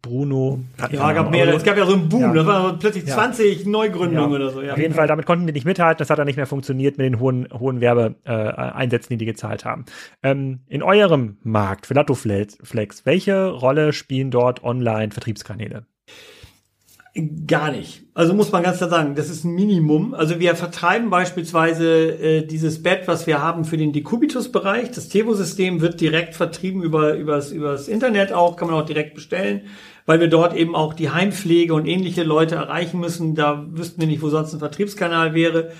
Bruno. Ja, gab mehrere. Es gab ja so einen Boom. Ja. Das waren plötzlich ja. 20 Neugründungen ja. oder so. Ja. Auf jeden Fall, damit konnten die nicht mithalten. Das hat dann nicht mehr funktioniert mit den hohen, hohen Werbeeinsätzen, äh, die die gezahlt haben. Ähm, in eurem Markt, für Latoflex, welche Rolle spielen dort Online-Vertriebskanäle? Gar nicht. Also muss man ganz klar sagen, das ist ein Minimum. Also wir vertreiben beispielsweise äh, dieses Bett, was wir haben für den Decubitus-Bereich. Das Tevo-System wird direkt vertrieben über übers, übers Internet auch, kann man auch direkt bestellen, weil wir dort eben auch die Heimpflege und ähnliche Leute erreichen müssen. Da wüssten wir nicht, wo sonst ein Vertriebskanal wäre.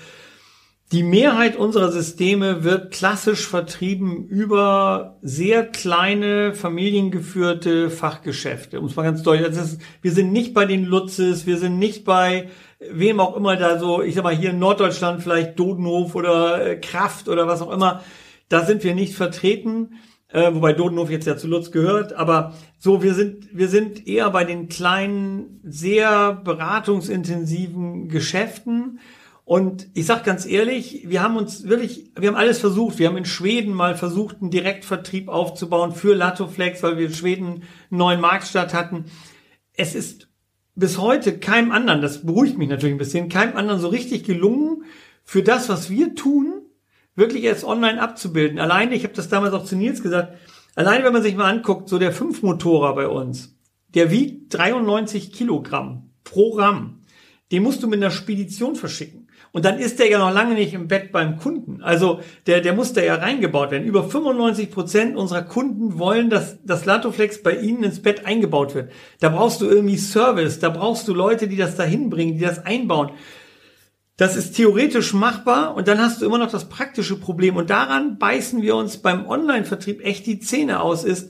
Die Mehrheit unserer Systeme wird klassisch vertrieben über sehr kleine familiengeführte Fachgeschäfte. Um es mal ganz deutlich, ist, wir sind nicht bei den Lutzes, wir sind nicht bei wem auch immer da so, ich sag mal hier in Norddeutschland vielleicht Dodenhof oder äh, Kraft oder was auch immer. Da sind wir nicht vertreten, äh, wobei Dodenhof jetzt ja zu Lutz gehört. Aber so, wir sind wir sind eher bei den kleinen, sehr beratungsintensiven Geschäften und ich sag ganz ehrlich, wir haben uns wirklich, wir haben alles versucht. Wir haben in Schweden mal versucht, einen Direktvertrieb aufzubauen für Latoflex, weil wir in Schweden einen neuen Marktstart hatten. Es ist bis heute keinem anderen, das beruhigt mich natürlich ein bisschen, keinem anderen so richtig gelungen, für das, was wir tun, wirklich erst online abzubilden. Alleine, ich habe das damals auch zu Nils gesagt, alleine wenn man sich mal anguckt, so der Fünfmotorer bei uns, der wiegt 93 Kilogramm pro Ramm den musst du mit einer Spedition verschicken. Und dann ist der ja noch lange nicht im Bett beim Kunden. Also der, der muss da ja reingebaut werden. Über 95 Prozent unserer Kunden wollen, dass das Latoflex bei ihnen ins Bett eingebaut wird. Da brauchst du irgendwie Service, da brauchst du Leute, die das dahin bringen, die das einbauen. Das ist theoretisch machbar und dann hast du immer noch das praktische Problem. Und daran beißen wir uns beim Online-Vertrieb echt die Zähne aus, ist,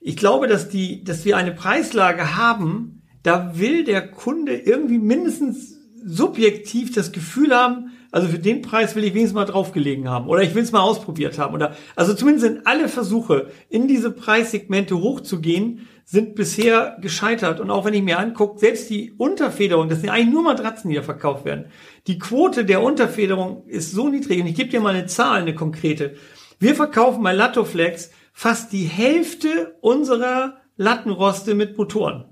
ich glaube, dass die, dass wir eine Preislage haben, da will der Kunde irgendwie mindestens subjektiv das Gefühl haben, also für den Preis will ich wenigstens mal draufgelegen haben oder ich will es mal ausprobiert haben oder also zumindest sind alle Versuche in diese Preissegmente hochzugehen sind bisher gescheitert und auch wenn ich mir angucke, selbst die Unterfederung, das sind eigentlich nur Matratzen, die da verkauft werden. Die Quote der Unterfederung ist so niedrig und ich gebe dir mal eine Zahl, eine konkrete. Wir verkaufen bei Latoflex fast die Hälfte unserer Lattenroste mit Motoren.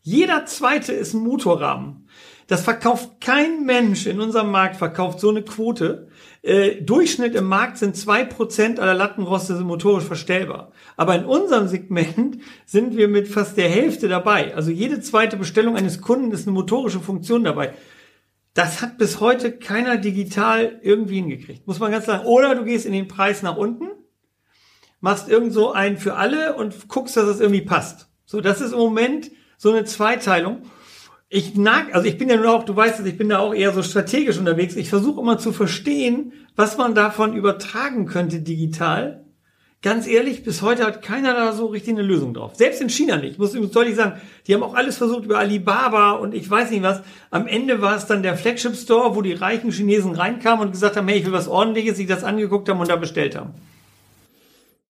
Jeder zweite ist ein Motorrahmen. Das verkauft kein Mensch in unserem Markt, verkauft so eine Quote. Äh, Durchschnitt im Markt sind zwei Prozent aller Lattenroste sind motorisch verstellbar. Aber in unserem Segment sind wir mit fast der Hälfte dabei. Also jede zweite Bestellung eines Kunden ist eine motorische Funktion dabei. Das hat bis heute keiner digital irgendwie hingekriegt. Muss man ganz sagen. Oder du gehst in den Preis nach unten, machst irgend so einen für alle und guckst, dass es irgendwie passt. So, das ist im Moment so eine Zweiteilung ich nag, also ich bin ja nur auch, du weißt es, ich bin da auch eher so strategisch unterwegs. Ich versuche immer zu verstehen, was man davon übertragen könnte digital. Ganz ehrlich, bis heute hat keiner da so richtig eine Lösung drauf. Selbst in China nicht. Ich muss übrigens deutlich sagen, die haben auch alles versucht über Alibaba und ich weiß nicht was. Am Ende war es dann der Flagship Store, wo die reichen Chinesen reinkamen und gesagt haben, hey, ich will was ordentliches, sich das angeguckt haben und da bestellt haben.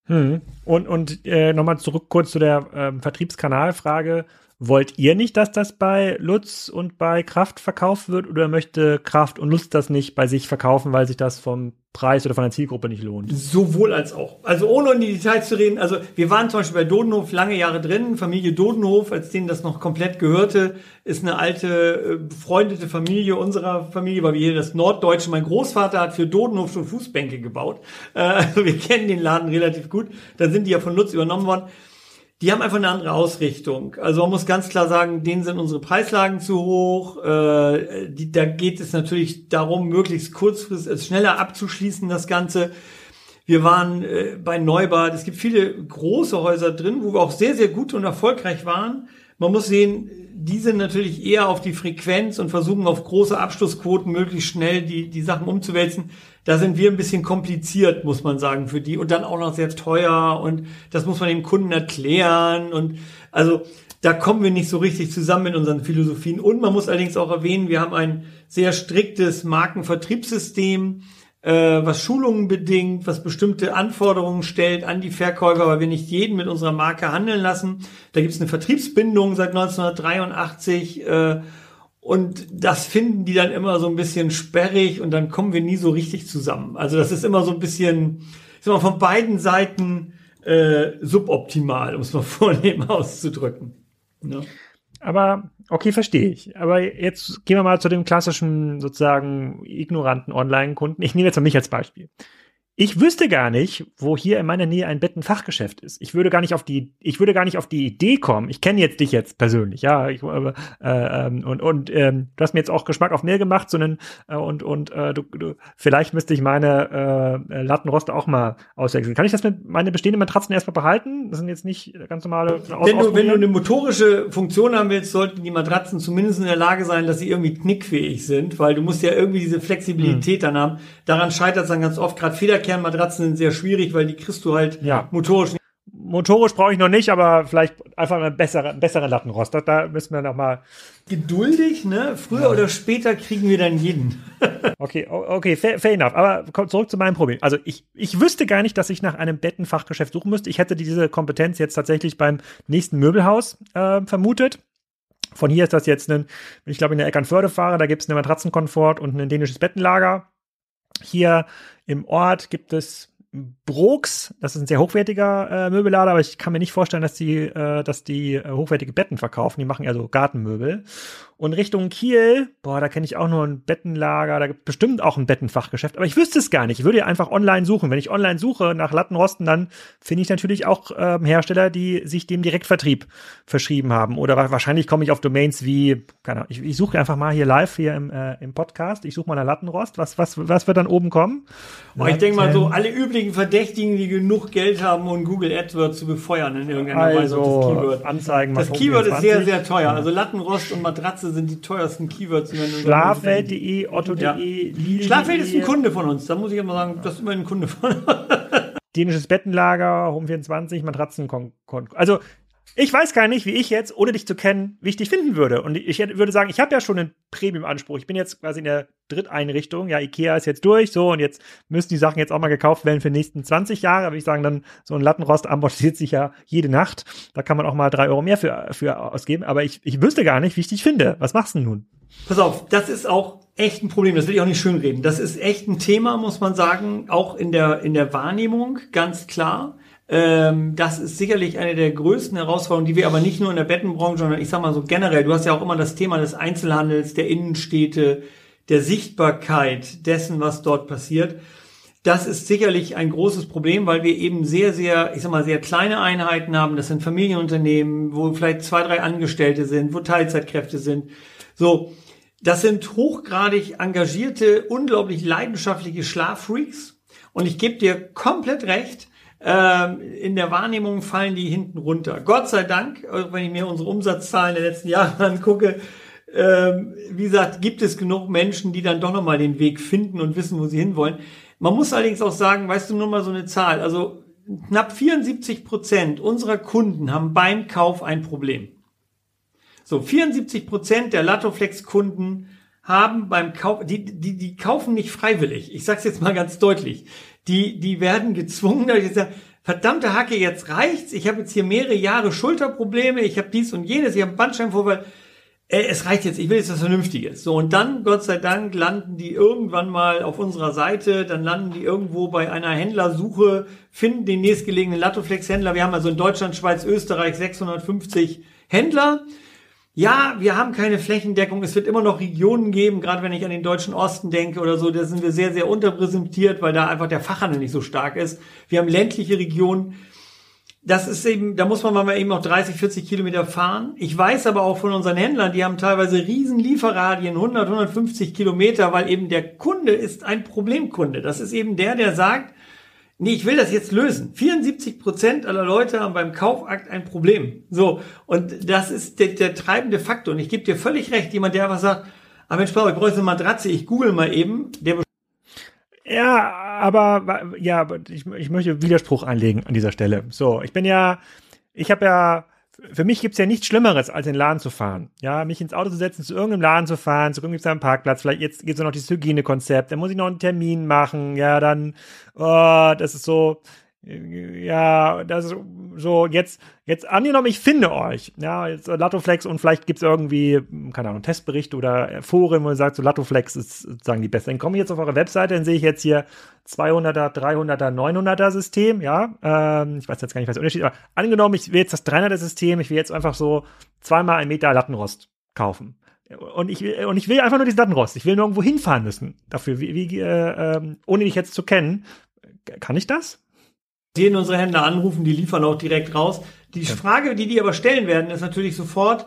Hm. Und, und äh, nochmal zurück kurz zu der ähm, Vertriebskanalfrage. Wollt ihr nicht, dass das bei Lutz und bei Kraft verkauft wird oder möchte Kraft und Lutz das nicht bei sich verkaufen, weil sich das vom Preis oder von der Zielgruppe nicht lohnt? Sowohl als auch. Also ohne in die Details zu reden, also wir waren zum Beispiel bei Dodenhof lange Jahre drin, Familie Dodenhof, als denen das noch komplett gehörte, ist eine alte, äh, befreundete Familie unserer Familie, weil wir hier das Norddeutsche, mein Großvater hat für Dodenhof schon Fußbänke gebaut. Also wir kennen den Laden relativ gut. Dann sind die ja von Lutz übernommen worden die haben einfach eine andere Ausrichtung. Also man muss ganz klar sagen, denen sind unsere Preislagen zu hoch. Äh, die, da geht es natürlich darum, möglichst kurzfristig, also schneller abzuschließen, das Ganze. Wir waren äh, bei Neubad. Es gibt viele große Häuser drin, wo wir auch sehr, sehr gut und erfolgreich waren. Man muss sehen, die sind natürlich eher auf die Frequenz und versuchen auf große Abschlussquoten möglichst schnell die, die Sachen umzuwälzen. Da sind wir ein bisschen kompliziert, muss man sagen, für die und dann auch noch sehr teuer und das muss man dem Kunden erklären und also da kommen wir nicht so richtig zusammen mit unseren Philosophien. Und man muss allerdings auch erwähnen, wir haben ein sehr striktes Markenvertriebssystem, äh, was Schulungen bedingt, was bestimmte Anforderungen stellt an die Verkäufer, weil wir nicht jeden mit unserer Marke handeln lassen. Da gibt es eine Vertriebsbindung seit 1983. Äh, und das finden die dann immer so ein bisschen sperrig und dann kommen wir nie so richtig zusammen. Also das ist immer so ein bisschen, ist immer von beiden Seiten äh, suboptimal, um es mal vornehm auszudrücken. Ja. Aber okay, verstehe ich. Aber jetzt gehen wir mal zu dem klassischen, sozusagen ignoranten Online-Kunden. Ich nehme jetzt mal mich als Beispiel. Ich wüsste gar nicht, wo hier in meiner Nähe ein Bettenfachgeschäft ist. Ich würde gar nicht auf die, ich würde gar nicht auf die Idee kommen. Ich kenne jetzt dich jetzt persönlich, ja, ich, äh, äh, und und ähm, du hast mir jetzt auch Geschmack auf mehr gemacht, sondern äh, und und äh, du, du, vielleicht müsste ich meine äh, Lattenroste auch mal auswechseln. Kann ich das mit meine bestehenden Matratzen erstmal behalten? Das sind jetzt nicht ganz normale. Aus wenn du wenn du eine motorische Funktion haben willst, sollten die Matratzen zumindest in der Lage sein, dass sie irgendwie knickfähig sind, weil du musst ja irgendwie diese Flexibilität hm. dann haben. Daran scheitert es dann ganz oft gerade Federkämpfe Kernmatratzen sind sehr schwierig, weil die kriegst du halt ja. motorisch nicht. Motorisch brauche ich noch nicht, aber vielleicht einfach eine bessere, bessere Lattenrost. Da, da müssen wir noch mal geduldig, ne? Früher ja. oder später kriegen wir dann jeden. okay, okay, fair, fair enough. Aber zurück zu meinem Problem. Also ich, ich wüsste gar nicht, dass ich nach einem Bettenfachgeschäft suchen müsste. Ich hätte diese Kompetenz jetzt tatsächlich beim nächsten Möbelhaus äh, vermutet. Von hier ist das jetzt ein, wenn ich glaube in der Eckernförde fahre, da gibt es eine Matratzenkomfort und ein dänisches Bettenlager. Hier im Ort gibt es Brooks, das ist ein sehr hochwertiger äh, Möbellader, aber ich kann mir nicht vorstellen, dass die, äh, dass die äh, hochwertige Betten verkaufen. Die machen ja so Gartenmöbel. Und Richtung Kiel, boah, da kenne ich auch nur ein Bettenlager, da gibt bestimmt auch ein Bettenfachgeschäft, aber ich wüsste es gar nicht. Ich würde ja einfach online suchen. Wenn ich online suche nach Lattenrosten, dann finde ich natürlich auch ähm, Hersteller, die sich dem Direktvertrieb verschrieben haben. Oder wahrscheinlich komme ich auf Domains wie, keine Ahnung, ich, ich suche einfach mal hier live hier im, äh, im Podcast. Ich suche mal nach Lattenrost. Was, was, was wird dann oben kommen? Oh, ich denke mal so, alle üblichen Verdächtigen, die genug Geld haben, um Google AdWords zu befeuern in irgendeiner also, Weise auf das Keyword. Anzeigen. Das Keyword ist sehr, sehr teuer. Also Lattenrost und Matratze sind die teuersten Keywords. Schlafwelt.de, Otto.de, ja. Lidl. Schlafwelt ist ein Kunde von uns. Da muss ich immer sagen, das ist immer ein Kunde von uns. Dänisches Bettenlager, Home24, Matratzen. Also ich weiß gar nicht, wie ich jetzt, ohne dich zu kennen, wie ich dich finden würde. Und ich würde sagen, ich habe ja schon einen Premium-Anspruch. Ich bin jetzt quasi in der Dritteinrichtung. Ja, Ikea ist jetzt durch, so, und jetzt müssen die Sachen jetzt auch mal gekauft werden für die nächsten 20 Jahre. Würde ich sagen, dann so ein Lattenrost amortisiert sich ja jede Nacht. Da kann man auch mal drei Euro mehr für, für ausgeben. Aber ich, ich wüsste gar nicht, wie ich dich finde. Was machst du nun? Pass auf, das ist auch echt ein Problem. Das will ich auch nicht schönreden. Das ist echt ein Thema, muss man sagen, auch in der, in der Wahrnehmung, ganz klar. Ähm, das ist sicherlich eine der größten Herausforderungen, die wir aber nicht nur in der Bettenbranche, sondern ich sag mal so generell. Du hast ja auch immer das Thema des Einzelhandels, der Innenstädte, der Sichtbarkeit dessen, was dort passiert. Das ist sicherlich ein großes Problem, weil wir eben sehr, sehr, ich sag mal, sehr kleine Einheiten haben. Das sind Familienunternehmen, wo vielleicht zwei, drei Angestellte sind, wo Teilzeitkräfte sind. So. Das sind hochgradig engagierte, unglaublich leidenschaftliche Schlaffreaks. Und ich gebe dir komplett recht in der Wahrnehmung fallen die hinten runter. Gott sei Dank, wenn ich mir unsere Umsatzzahlen der letzten Jahre angucke, ähm, wie gesagt, gibt es genug Menschen, die dann doch nochmal den Weg finden und wissen, wo sie hinwollen. Man muss allerdings auch sagen, weißt du nur mal so eine Zahl, also knapp 74 Prozent unserer Kunden haben beim Kauf ein Problem. So, 74 Prozent der Latoflex-Kunden haben beim Kauf, die, die, die kaufen nicht freiwillig. Ich sag's jetzt mal ganz deutlich die, die werden gezwungen, dass ich sage, verdammte Hacke, jetzt reicht's. Ich habe jetzt hier mehrere Jahre Schulterprobleme, ich habe dies und jenes, ich habe Bandscheibenvorfall. Äh, es reicht jetzt, ich will jetzt was Vernünftiges. So, und dann, Gott sei Dank, landen die irgendwann mal auf unserer Seite, dann landen die irgendwo bei einer Händlersuche, finden den nächstgelegenen Latoflex-Händler. Wir haben also in Deutschland, Schweiz, Österreich 650 Händler. Ja, wir haben keine Flächendeckung. Es wird immer noch Regionen geben, gerade wenn ich an den deutschen Osten denke oder so, da sind wir sehr, sehr unterpräsentiert, weil da einfach der Fachhandel nicht so stark ist. Wir haben ländliche Regionen. Das ist eben, da muss man mal eben auch 30, 40 Kilometer fahren. Ich weiß aber auch von unseren Händlern, die haben teilweise riesen Lieferradien, 100, 150 Kilometer, weil eben der Kunde ist ein Problemkunde. Das ist eben der, der sagt, Nee, ich will das jetzt lösen. 74 Prozent aller Leute haben beim Kaufakt ein Problem. So. Und das ist der, der treibende Faktor. Und ich gebe dir völlig recht. Jemand, der einfach sagt, aber ah, Mensch, ich brauche eine Matratze, ich google mal eben, der ja, aber ja, ich, ich möchte Widerspruch einlegen an dieser Stelle. So, ich bin ja, ich habe ja für mich gibt's ja nichts Schlimmeres, als in den Laden zu fahren. Ja, mich ins Auto zu setzen, zu irgendeinem Laden zu fahren, zu irgendeinem Parkplatz, vielleicht jetzt gibt's noch dieses Hygienekonzept, dann muss ich noch einen Termin machen, ja, dann, oh, das ist so, ja, das ist so, jetzt, jetzt angenommen, ich finde euch, ja, jetzt Latoflex und vielleicht gibt's irgendwie, keine Ahnung, Testberichte oder Foren, wo ihr sagt, so Latoflex ist sozusagen die beste. Dann komme ich jetzt auf eure Webseite, dann sehe ich jetzt hier 200er, 300er, 900er System, ja, ähm, ich weiß jetzt gar nicht, was der Unterschied ist, aber angenommen, ich will jetzt das 300er System, ich will jetzt einfach so zweimal ein Meter Lattenrost kaufen. Und ich, und ich will einfach nur diesen Lattenrost. Ich will nirgendwo hinfahren müssen dafür, wie, wie äh, ähm, ohne dich jetzt zu kennen. Kann ich das? Sehen unsere Händler anrufen, die liefern auch direkt raus. Die ja. Frage, die die aber stellen werden, ist natürlich sofort,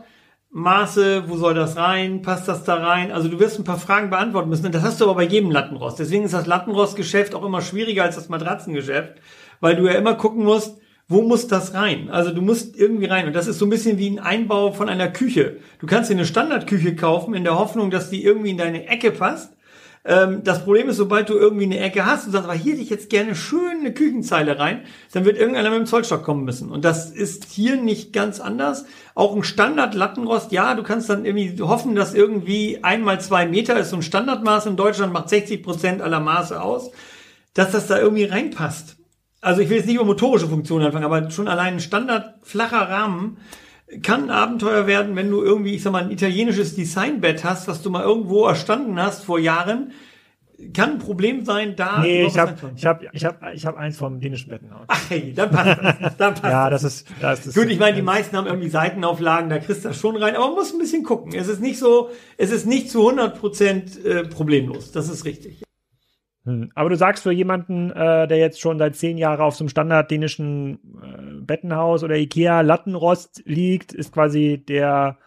Maße, wo soll das rein, passt das da rein? Also du wirst ein paar Fragen beantworten müssen. Das hast du aber bei jedem Lattenrost. Deswegen ist das Lattenrostgeschäft auch immer schwieriger als das Matratzengeschäft, weil du ja immer gucken musst, wo muss das rein? Also du musst irgendwie rein. Und das ist so ein bisschen wie ein Einbau von einer Küche. Du kannst dir eine Standardküche kaufen in der Hoffnung, dass die irgendwie in deine Ecke passt. Ähm, das Problem ist, sobald du irgendwie eine Ecke hast und sagst, aber hier hätte ich jetzt gerne schön eine Küchenzeile rein, dann wird irgendeiner mit dem Zollstock kommen müssen. Und das ist hier nicht ganz anders. Auch ein Standard-Lattenrost, ja, du kannst dann irgendwie hoffen, dass irgendwie einmal zwei Meter ist so ein Standardmaß in Deutschland, macht 60 Prozent aller Maße aus, dass das da irgendwie reinpasst. Also ich will jetzt nicht über motorische Funktionen anfangen, aber schon allein ein Standard flacher Rahmen kann ein Abenteuer werden, wenn du irgendwie, ich sag mal, ein italienisches Designbett hast, was du mal irgendwo erstanden hast vor Jahren. kann ein Problem sein, da. Nee, ich habe ich hab, ich hab, ich hab eins vom dänischen Bettenhaus. Ach, hey, dann passt das. Dann passt ja, das ist, das ist. Gut, ich meine, die meisten haben irgendwie Seitenauflagen, da kriegst du das schon rein, aber man muss ein bisschen gucken. Es ist nicht so, es ist nicht zu 100 Prozent äh, problemlos. Das ist richtig. Hm. Aber du sagst für jemanden, äh, der jetzt schon seit zehn Jahren auf so einem standard dänischen äh, Bettenhaus oder Ikea Lattenrost liegt, ist quasi der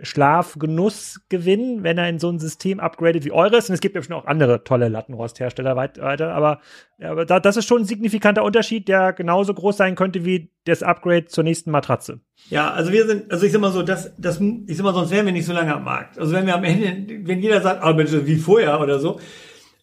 Schlafgenussgewinn, wenn er in so ein System upgradet wie eures. Und es gibt ja schon auch andere tolle Lattenrosthersteller weiter, aber, aber da, das ist schon ein signifikanter Unterschied, der genauso groß sein könnte wie das Upgrade zur nächsten Matratze. Ja, also wir sind, also ich sag mal so, das, das, ich sag mal, sonst wären wir nicht so lange am Markt. Also wenn wir am Ende, wenn jeder sagt, ah, Mensch, wie vorher oder so,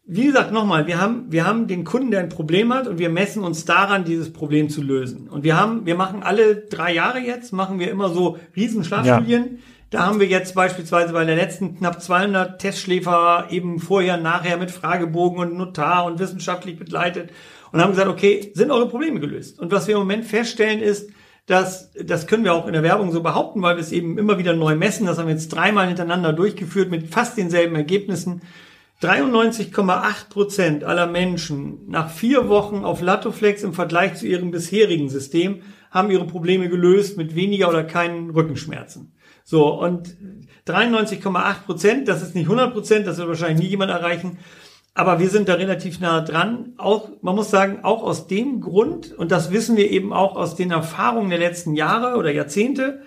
wie gesagt, nochmal, wir haben, wir haben den Kunden, der ein Problem hat und wir messen uns daran, dieses Problem zu lösen. Und wir haben, wir machen alle drei Jahre jetzt, machen wir immer so riesen Schlafstudien. Ja. Da haben wir jetzt beispielsweise bei der letzten knapp 200 Testschläfer eben vorher, nachher mit Fragebogen und Notar und wissenschaftlich begleitet und haben gesagt, okay, sind eure Probleme gelöst? Und was wir im Moment feststellen ist, dass, das können wir auch in der Werbung so behaupten, weil wir es eben immer wieder neu messen. Das haben wir jetzt dreimal hintereinander durchgeführt mit fast denselben Ergebnissen. 93,8 Prozent aller Menschen nach vier Wochen auf Latoflex im Vergleich zu ihrem bisherigen System haben ihre Probleme gelöst mit weniger oder keinen Rückenschmerzen. So, und 93,8 Prozent, das ist nicht 100 Prozent, das wird wahrscheinlich nie jemand erreichen, aber wir sind da relativ nah dran. Auch, man muss sagen, auch aus dem Grund, und das wissen wir eben auch aus den Erfahrungen der letzten Jahre oder Jahrzehnte,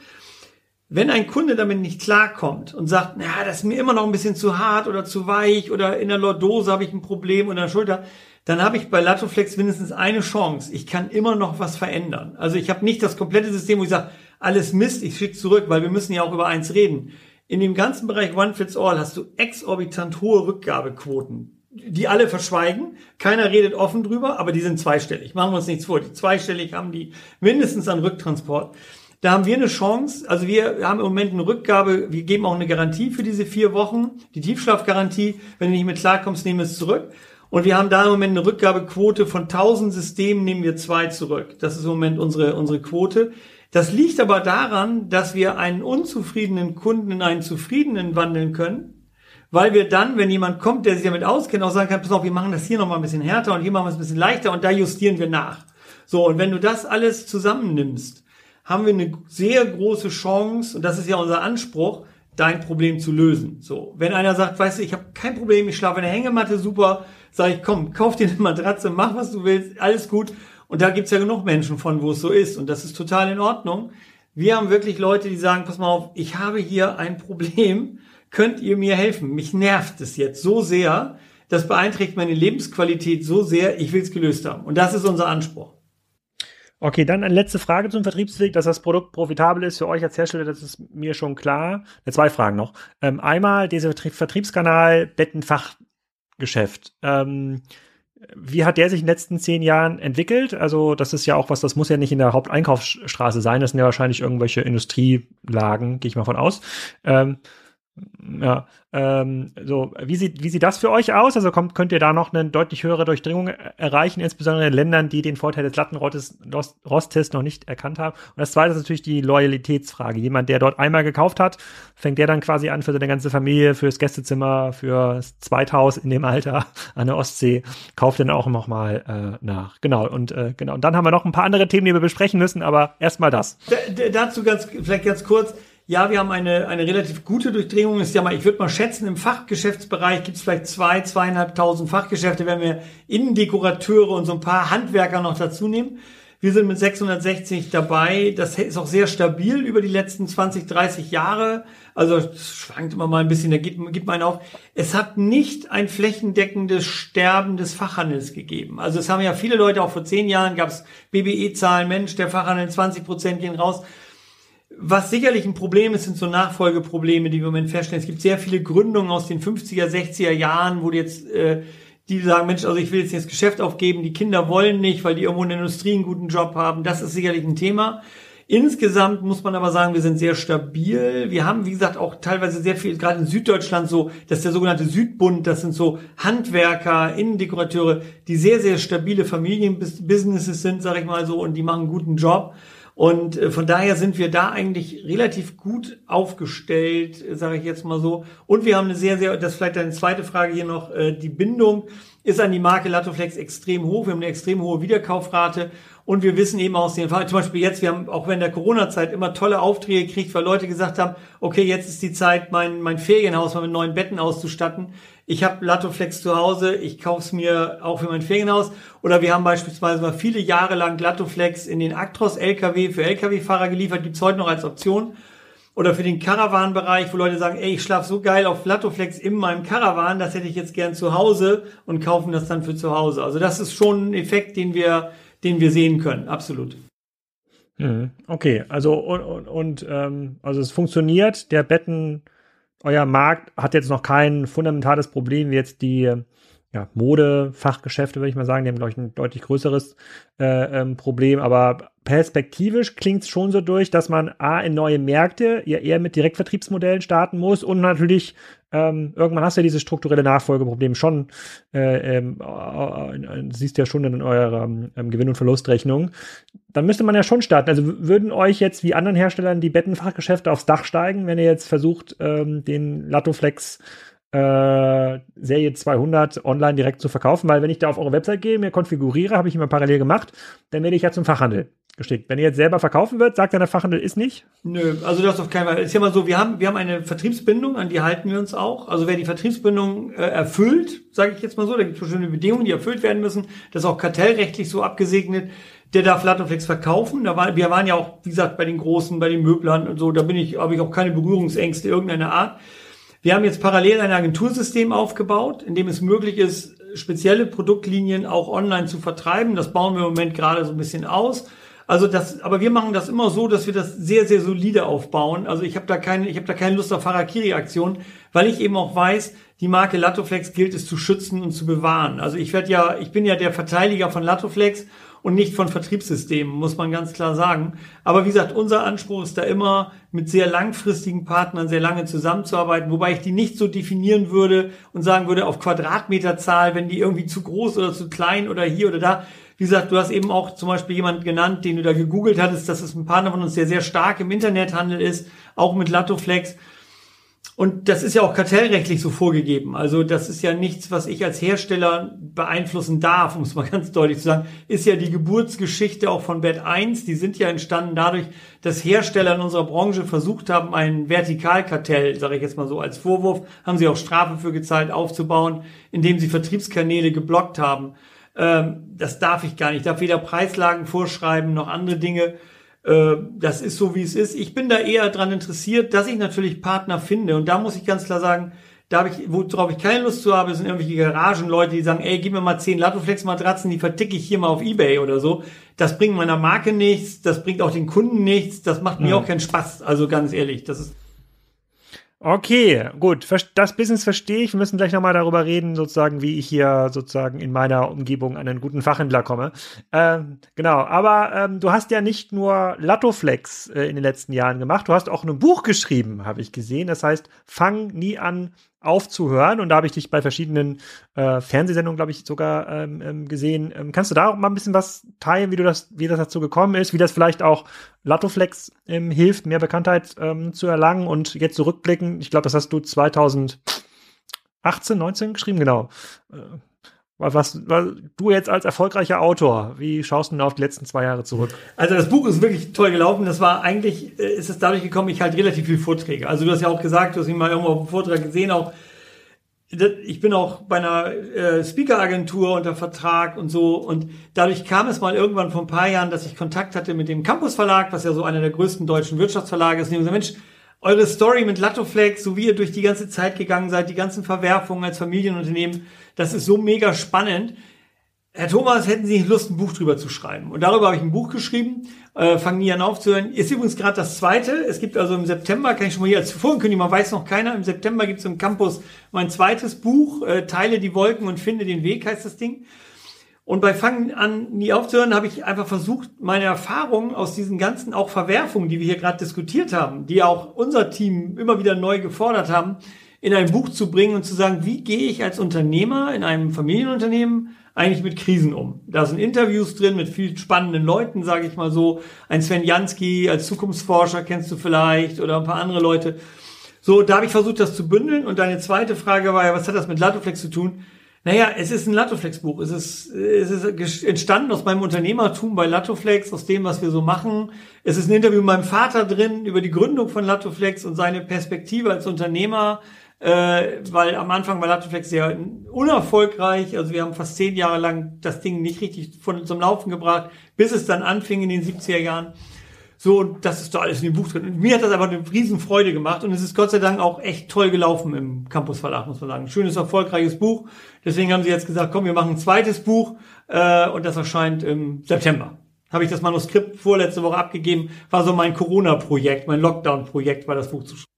wenn ein Kunde damit nicht klarkommt und sagt, na, das ist mir immer noch ein bisschen zu hart oder zu weich oder in der Lordose habe ich ein Problem oder der Schulter, dann habe ich bei Latoflex mindestens eine Chance. Ich kann immer noch was verändern. Also ich habe nicht das komplette System, wo ich sage, alles Mist, ich schicke zurück, weil wir müssen ja auch über eins reden. In dem ganzen Bereich One Fits All hast du exorbitant hohe Rückgabequoten, die alle verschweigen. Keiner redet offen drüber, aber die sind zweistellig. Machen wir uns nichts vor. Die zweistellig haben die mindestens an Rücktransport. Da haben wir eine Chance. Also wir haben im Moment eine Rückgabe. Wir geben auch eine Garantie für diese vier Wochen. Die Tiefschlafgarantie. Wenn du nicht mit klarkommst, nehmen wir es zurück. Und wir haben da im Moment eine Rückgabequote von 1000 Systemen, nehmen wir zwei zurück. Das ist im Moment unsere, unsere Quote. Das liegt aber daran, dass wir einen unzufriedenen Kunden in einen zufriedenen wandeln können, weil wir dann, wenn jemand kommt, der sich damit auskennt, auch sagen kann, pass auf, wir machen das hier nochmal ein bisschen härter und hier machen wir es ein bisschen leichter und da justieren wir nach. So, und wenn du das alles zusammennimmst, haben wir eine sehr große Chance, und das ist ja unser Anspruch, dein Problem zu lösen. So, wenn einer sagt, weißt du, ich habe kein Problem, ich schlafe in der Hängematte, super, sage ich, komm, kauf dir eine Matratze, mach was du willst, alles gut. Und da gibt's ja genug Menschen von, wo es so ist. Und das ist total in Ordnung. Wir haben wirklich Leute, die sagen, pass mal auf, ich habe hier ein Problem, könnt ihr mir helfen? Mich nervt es jetzt so sehr, das beeinträchtigt meine Lebensqualität so sehr, ich will es gelöst haben. Und das ist unser Anspruch. Okay, dann eine letzte Frage zum Vertriebsweg, dass das Produkt profitabel ist für euch als Hersteller, das ist mir schon klar. Ja, zwei Fragen noch. Ähm, einmal dieser Vertriebskanal Bettenfachgeschäft. Ähm, wie hat der sich in den letzten zehn Jahren entwickelt? Also, das ist ja auch was, das muss ja nicht in der Haupteinkaufsstraße sein. Das sind ja wahrscheinlich irgendwelche Industrielagen, gehe ich mal von aus. Ähm, ja, ähm, so, wie sieht, wie sieht das für euch aus? Also kommt, könnt ihr da noch eine deutlich höhere Durchdringung erreichen, insbesondere in Ländern, die den Vorteil des Lattenrosttests noch nicht erkannt haben? Und das zweite ist natürlich die Loyalitätsfrage. Jemand, der dort einmal gekauft hat, fängt der dann quasi an für seine ganze Familie, fürs Gästezimmer, fürs Zweithaus in dem Alter an der Ostsee, kauft dann auch nochmal äh, nach. Genau, und äh, genau. Und dann haben wir noch ein paar andere Themen, die wir besprechen müssen, aber erstmal das. D dazu ganz, vielleicht ganz kurz ja, wir haben eine, eine relativ gute Durchdringung. Ist ja mal, ich würde mal schätzen, im Fachgeschäftsbereich gibt es vielleicht zwei, zweieinhalbtausend Fachgeschäfte, wenn wir Innendekorateure und so ein paar Handwerker noch dazu nehmen. Wir sind mit 660 dabei. Das ist auch sehr stabil über die letzten 20, 30 Jahre. Also schwankt immer mal ein bisschen, da gibt, gibt man auf. Es hat nicht ein flächendeckendes Sterben des Fachhandels gegeben. Also es haben ja viele Leute, auch vor zehn Jahren gab es BBE-Zahlen, Mensch, der Fachhandel 20 Prozent gehen raus. Was sicherlich ein Problem ist, sind so Nachfolgeprobleme, die wir im Moment feststellen. Es gibt sehr viele Gründungen aus den 50er, 60er Jahren, wo jetzt äh, die sagen, Mensch, also ich will jetzt das Geschäft aufgeben, die Kinder wollen nicht, weil die irgendwo in der Industrie einen guten Job haben. Das ist sicherlich ein Thema. Insgesamt muss man aber sagen, wir sind sehr stabil. Wir haben, wie gesagt, auch teilweise sehr viel, gerade in Süddeutschland so, das ist der sogenannte Südbund, das sind so Handwerker, Innendekorateure, die sehr, sehr stabile Familienbusinesses sind, sag ich mal so, und die machen einen guten Job. Und äh, von daher sind wir da eigentlich relativ gut aufgestellt, sage ich jetzt mal so. Und wir haben eine sehr, sehr, das ist vielleicht eine zweite Frage hier noch, äh, die Bindung ist an die Marke Latoflex extrem hoch. Wir haben eine extrem hohe Wiederkaufrate und wir wissen eben aus den Fall, zum Beispiel jetzt, wir haben auch während der Corona-Zeit immer tolle Aufträge gekriegt, weil Leute gesagt haben, okay, jetzt ist die Zeit, mein, mein Ferienhaus mal mit neuen Betten auszustatten. Ich habe Latoflex zu Hause, ich kaufe es mir auch für mein Ferienhaus. Oder wir haben beispielsweise mal viele Jahre lang Latoflex in den Actros LKW für LKW-Fahrer geliefert, gibt's heute noch als Option. Oder für den Caravan-Bereich, wo Leute sagen, ey, ich schlafe so geil auf Latoflex in meinem Caravan, das hätte ich jetzt gern zu Hause und kaufen das dann für zu Hause. Also das ist schon ein Effekt, den wir den wir sehen können, absolut. Mhm. Okay, also und, und, und ähm, also es funktioniert, der Betten, euer Markt hat jetzt noch kein fundamentales Problem, wie jetzt die ja, Mode-Fachgeschäfte, würde ich mal sagen, die haben, glaube ich, ein deutlich größeres äh, ähm, Problem, aber perspektivisch klingt es schon so durch, dass man A, in neue Märkte ja eher mit Direktvertriebsmodellen starten muss und natürlich ähm, irgendwann hast du ja dieses strukturelle Nachfolgeproblem schon, äh, ähm, äh, siehst ja schon in eurer ähm, Gewinn- und Verlustrechnung. Dann müsste man ja schon starten. Also würden euch jetzt wie anderen Herstellern die Bettenfachgeschäfte aufs Dach steigen, wenn ihr jetzt versucht, ähm, den Latoflex äh, Serie 200 online direkt zu verkaufen, weil wenn ich da auf eure Website gehe, mir konfiguriere, habe ich immer parallel gemacht, dann werde ich ja zum Fachhandel geschickt. Wenn ihr jetzt selber verkaufen wird, sagt dann der Fachhandel ist nicht? Nö, also das auf keinen Fall. Ist ja mal so, wir haben, wir haben eine Vertriebsbindung, an die halten wir uns auch. Also wer die Vertriebsbindung äh, erfüllt, sage ich jetzt mal so, da gibt es bestimmte Bedingungen, die erfüllt werden müssen. Das ist auch kartellrechtlich so abgesegnet. Der darf Latoflex verkaufen. Da war, wir waren ja auch, wie gesagt, bei den Großen, bei den Möblern und so. Da bin ich, habe ich auch keine Berührungsängste irgendeiner Art. Wir haben jetzt parallel ein Agentursystem aufgebaut, in dem es möglich ist, spezielle Produktlinien auch online zu vertreiben. Das bauen wir im Moment gerade so ein bisschen aus. Also das, aber wir machen das immer so, dass wir das sehr, sehr solide aufbauen. Also ich habe da keine, ich habe da keine Lust auf Harakiri-Aktion, weil ich eben auch weiß, die Marke Latoflex gilt es zu schützen und zu bewahren. Also ich werde ja, ich bin ja der Verteidiger von Latoflex und nicht von Vertriebssystemen, muss man ganz klar sagen. Aber wie gesagt, unser Anspruch ist da immer, mit sehr langfristigen Partnern sehr lange zusammenzuarbeiten, wobei ich die nicht so definieren würde und sagen würde, auf Quadratmeterzahl, wenn die irgendwie zu groß oder zu klein oder hier oder da. Wie gesagt, du hast eben auch zum Beispiel jemanden genannt, den du da gegoogelt hattest, dass es ein Partner von uns, der sehr stark im Internethandel ist, auch mit Latoflex. Und das ist ja auch kartellrechtlich so vorgegeben. Also das ist ja nichts, was ich als Hersteller beeinflussen darf, um es mal ganz deutlich zu sagen. Ist ja die Geburtsgeschichte auch von Bed 1. Die sind ja entstanden dadurch, dass Hersteller in unserer Branche versucht haben, ein Vertikalkartell, sage ich jetzt mal so als Vorwurf, haben sie auch Strafe für gezahlt, aufzubauen, indem sie Vertriebskanäle geblockt haben. Ähm, das darf ich gar nicht. Ich darf weder Preislagen vorschreiben noch andere Dinge. Äh, das ist so, wie es ist. Ich bin da eher dran interessiert, dass ich natürlich Partner finde. Und da muss ich ganz klar sagen, da habe ich, worauf ich keine Lust zu habe, sind irgendwelche Garagenleute, die sagen, ey, gib mir mal zehn Latoflex-Matratzen, die verticke ich hier mal auf Ebay oder so. Das bringt meiner Marke nichts, das bringt auch den Kunden nichts, das macht mir mhm. auch keinen Spaß. Also ganz ehrlich, das ist Okay, gut. Das Business verstehe ich. Wir müssen gleich nochmal darüber reden, sozusagen, wie ich hier sozusagen in meiner Umgebung an einen guten Fachhändler komme. Ähm, genau, aber ähm, du hast ja nicht nur Latoflex äh, in den letzten Jahren gemacht, du hast auch ein Buch geschrieben, habe ich gesehen. Das heißt, fang nie an, aufzuhören. Und da habe ich dich bei verschiedenen äh, Fernsehsendungen, glaube ich, sogar ähm, ähm, gesehen. Ähm, kannst du da auch mal ein bisschen was teilen, wie du das, wie das dazu gekommen ist, wie das vielleicht auch Latoflex ähm, hilft, mehr Bekanntheit ähm, zu erlangen und jetzt zurückblicken? Ich glaube, das hast du 2018, 19 geschrieben, genau. Äh, was, was, du jetzt als erfolgreicher Autor, wie schaust du denn auf die letzten zwei Jahre zurück? Also das Buch ist wirklich toll gelaufen. Das war eigentlich, äh, ist es dadurch gekommen, ich halte relativ viel Vorträge. Also du hast ja auch gesagt, du hast mich mal irgendwo auf dem Vortrag gesehen, auch ich bin auch bei einer äh, Speaker-Agentur unter Vertrag und so. Und dadurch kam es mal irgendwann vor ein paar Jahren, dass ich Kontakt hatte mit dem Campus Verlag, was ja so einer der größten deutschen Wirtschaftsverlage ist. Und ich gesagt, Mensch, eure Story mit Latoflex, so wie ihr durch die ganze Zeit gegangen seid, die ganzen Verwerfungen als Familienunternehmen, das ist so mega spannend. Herr Thomas, hätten Sie Lust, ein Buch drüber zu schreiben? Und darüber habe ich ein Buch geschrieben, äh, fangen nie an aufzuhören. Ist übrigens gerade das zweite. Es gibt also im September, kann ich schon mal hier als Vorankündigung, man weiß noch keiner, im September gibt es im Campus mein zweites Buch, äh, Teile die Wolken und finde den Weg, heißt das Ding. Und bei Fangen an nie aufzuhören habe ich einfach versucht, meine Erfahrungen aus diesen ganzen auch Verwerfungen, die wir hier gerade diskutiert haben, die auch unser Team immer wieder neu gefordert haben, in ein Buch zu bringen und zu sagen, wie gehe ich als Unternehmer in einem Familienunternehmen eigentlich mit Krisen um? Da sind Interviews drin mit viel spannenden Leuten, sage ich mal so. Ein Sven Jansky als Zukunftsforscher kennst du vielleicht oder ein paar andere Leute. So, da habe ich versucht, das zu bündeln. Und deine zweite Frage war ja, was hat das mit Latoflex zu tun? Naja, es ist ein Latoflex-Buch. Es ist, es ist entstanden aus meinem Unternehmertum bei Latoflex, aus dem, was wir so machen. Es ist ein Interview mit meinem Vater drin über die Gründung von Latoflex und seine Perspektive als Unternehmer, äh, weil am Anfang war Latoflex sehr unerfolgreich. Also wir haben fast zehn Jahre lang das Ding nicht richtig von zum Laufen gebracht, bis es dann anfing in den 70er Jahren. So, und das ist doch alles in dem Buch drin. Und mir hat das aber eine Riesenfreude gemacht und es ist Gott sei Dank auch echt toll gelaufen im Campus Verlag, muss man sagen. schönes, erfolgreiches Buch. Deswegen haben sie jetzt gesagt, komm, wir machen ein zweites Buch äh, und das erscheint im September. Habe ich das Manuskript vorletzte Woche abgegeben, war so mein Corona-Projekt, mein Lockdown-Projekt, war das Buch zu schreiben.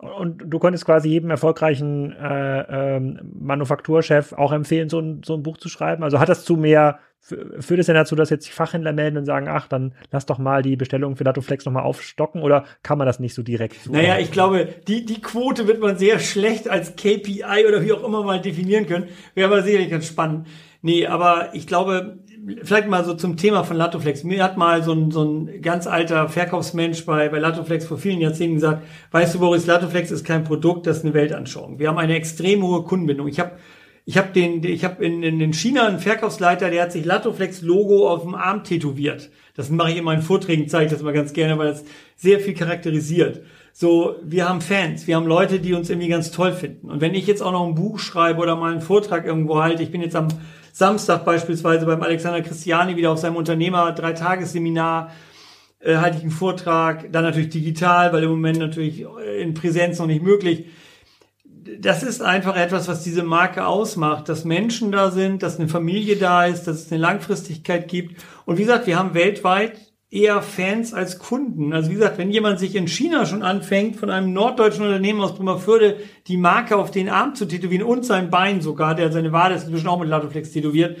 Und du konntest quasi jedem erfolgreichen äh, ähm, Manufakturchef auch empfehlen, so ein, so ein Buch zu schreiben. Also hat das zu mehr, führt es denn dazu, dass jetzt die Fachhändler melden und sagen, ach, dann lass doch mal die Bestellung für Datoflex nochmal aufstocken oder kann man das nicht so direkt? So naja, ich glaube, die, die Quote wird man sehr schlecht als KPI oder wie auch immer mal definieren können. Wäre aber sicherlich ganz spannend. Nee, aber ich glaube, vielleicht mal so zum Thema von Latoflex. Mir hat mal so ein, so ein ganz alter Verkaufsmensch bei, bei Latoflex vor vielen Jahrzehnten gesagt, weißt du, Boris, Latoflex ist kein Produkt, das ist eine Weltanschauung. Wir haben eine extrem hohe Kundenbindung. Ich habe ich habe den, ich habe in, in, in China einen Verkaufsleiter, der hat sich Latoflex Logo auf dem Arm tätowiert. Das mache ich in meinen Vorträgen, zeige ich das mal ganz gerne, weil das sehr viel charakterisiert. So, wir haben Fans, wir haben Leute, die uns irgendwie ganz toll finden. Und wenn ich jetzt auch noch ein Buch schreibe oder mal einen Vortrag irgendwo halte, ich bin jetzt am Samstag beispielsweise beim Alexander Christiani wieder auf seinem Unternehmer Dreitagesseminar äh, halte ich einen Vortrag, dann natürlich digital, weil im Moment natürlich äh, in Präsenz noch nicht möglich. Das ist einfach etwas, was diese Marke ausmacht, dass Menschen da sind, dass eine Familie da ist, dass es eine Langfristigkeit gibt. Und wie gesagt, wir haben weltweit eher Fans als Kunden. Also wie gesagt, wenn jemand sich in China schon anfängt, von einem norddeutschen Unternehmen aus Bremerförde die Marke auf den Arm zu tätowieren und sein Bein sogar, der seine Wade ist inzwischen auch mit Latoflex tätowiert,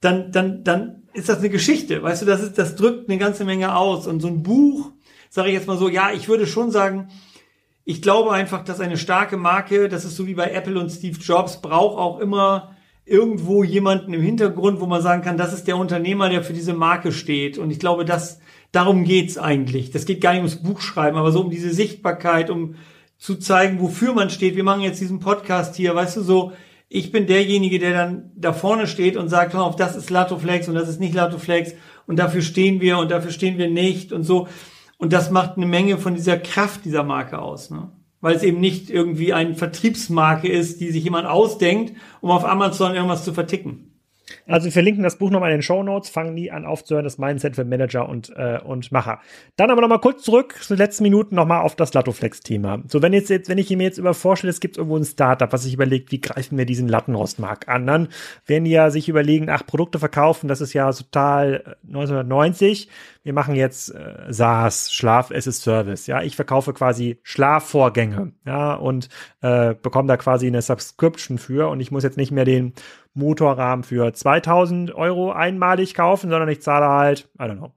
dann, dann, dann ist das eine Geschichte. Weißt du, das ist, das drückt eine ganze Menge aus. Und so ein Buch, sage ich jetzt mal so, ja, ich würde schon sagen, ich glaube einfach, dass eine starke Marke, das ist so wie bei Apple und Steve Jobs, braucht auch immer irgendwo jemanden im Hintergrund, wo man sagen kann, das ist der Unternehmer, der für diese Marke steht. Und ich glaube, dass darum geht's eigentlich. Das geht gar nicht ums Buchschreiben, aber so um diese Sichtbarkeit, um zu zeigen, wofür man steht. Wir machen jetzt diesen Podcast hier, weißt du, so, ich bin derjenige, der dann da vorne steht und sagt, hör auf, das ist Latoflex und das ist nicht Latoflex und dafür stehen wir und dafür stehen wir nicht und so. Und das macht eine Menge von dieser Kraft dieser Marke aus. Ne? Weil es eben nicht irgendwie eine Vertriebsmarke ist, die sich jemand ausdenkt, um auf Amazon irgendwas zu verticken. Also wir verlinken das Buch nochmal in den Show Notes. Fangen nie an aufzuhören, das Mindset für Manager und, äh, und Macher. Dann aber nochmal kurz zurück, zu den letzten Minuten nochmal auf das Latoflex-Thema. So, wenn jetzt, jetzt, wenn ich mir jetzt über vorstelle, es gibt irgendwo ein Startup, was sich überlegt, wie greifen wir diesen Lattenrostmarkt an, dann werden die ja sich überlegen, ach, Produkte verkaufen, das ist ja total 1990. Wir machen jetzt äh, SaaS, Schlaf as a Service. Ja, ich verkaufe quasi Schlafvorgänge, ja, und äh, bekomme da quasi eine Subscription für und ich muss jetzt nicht mehr den Motorrahmen für 2000 Euro einmalig kaufen, sondern ich zahle halt, I don't know,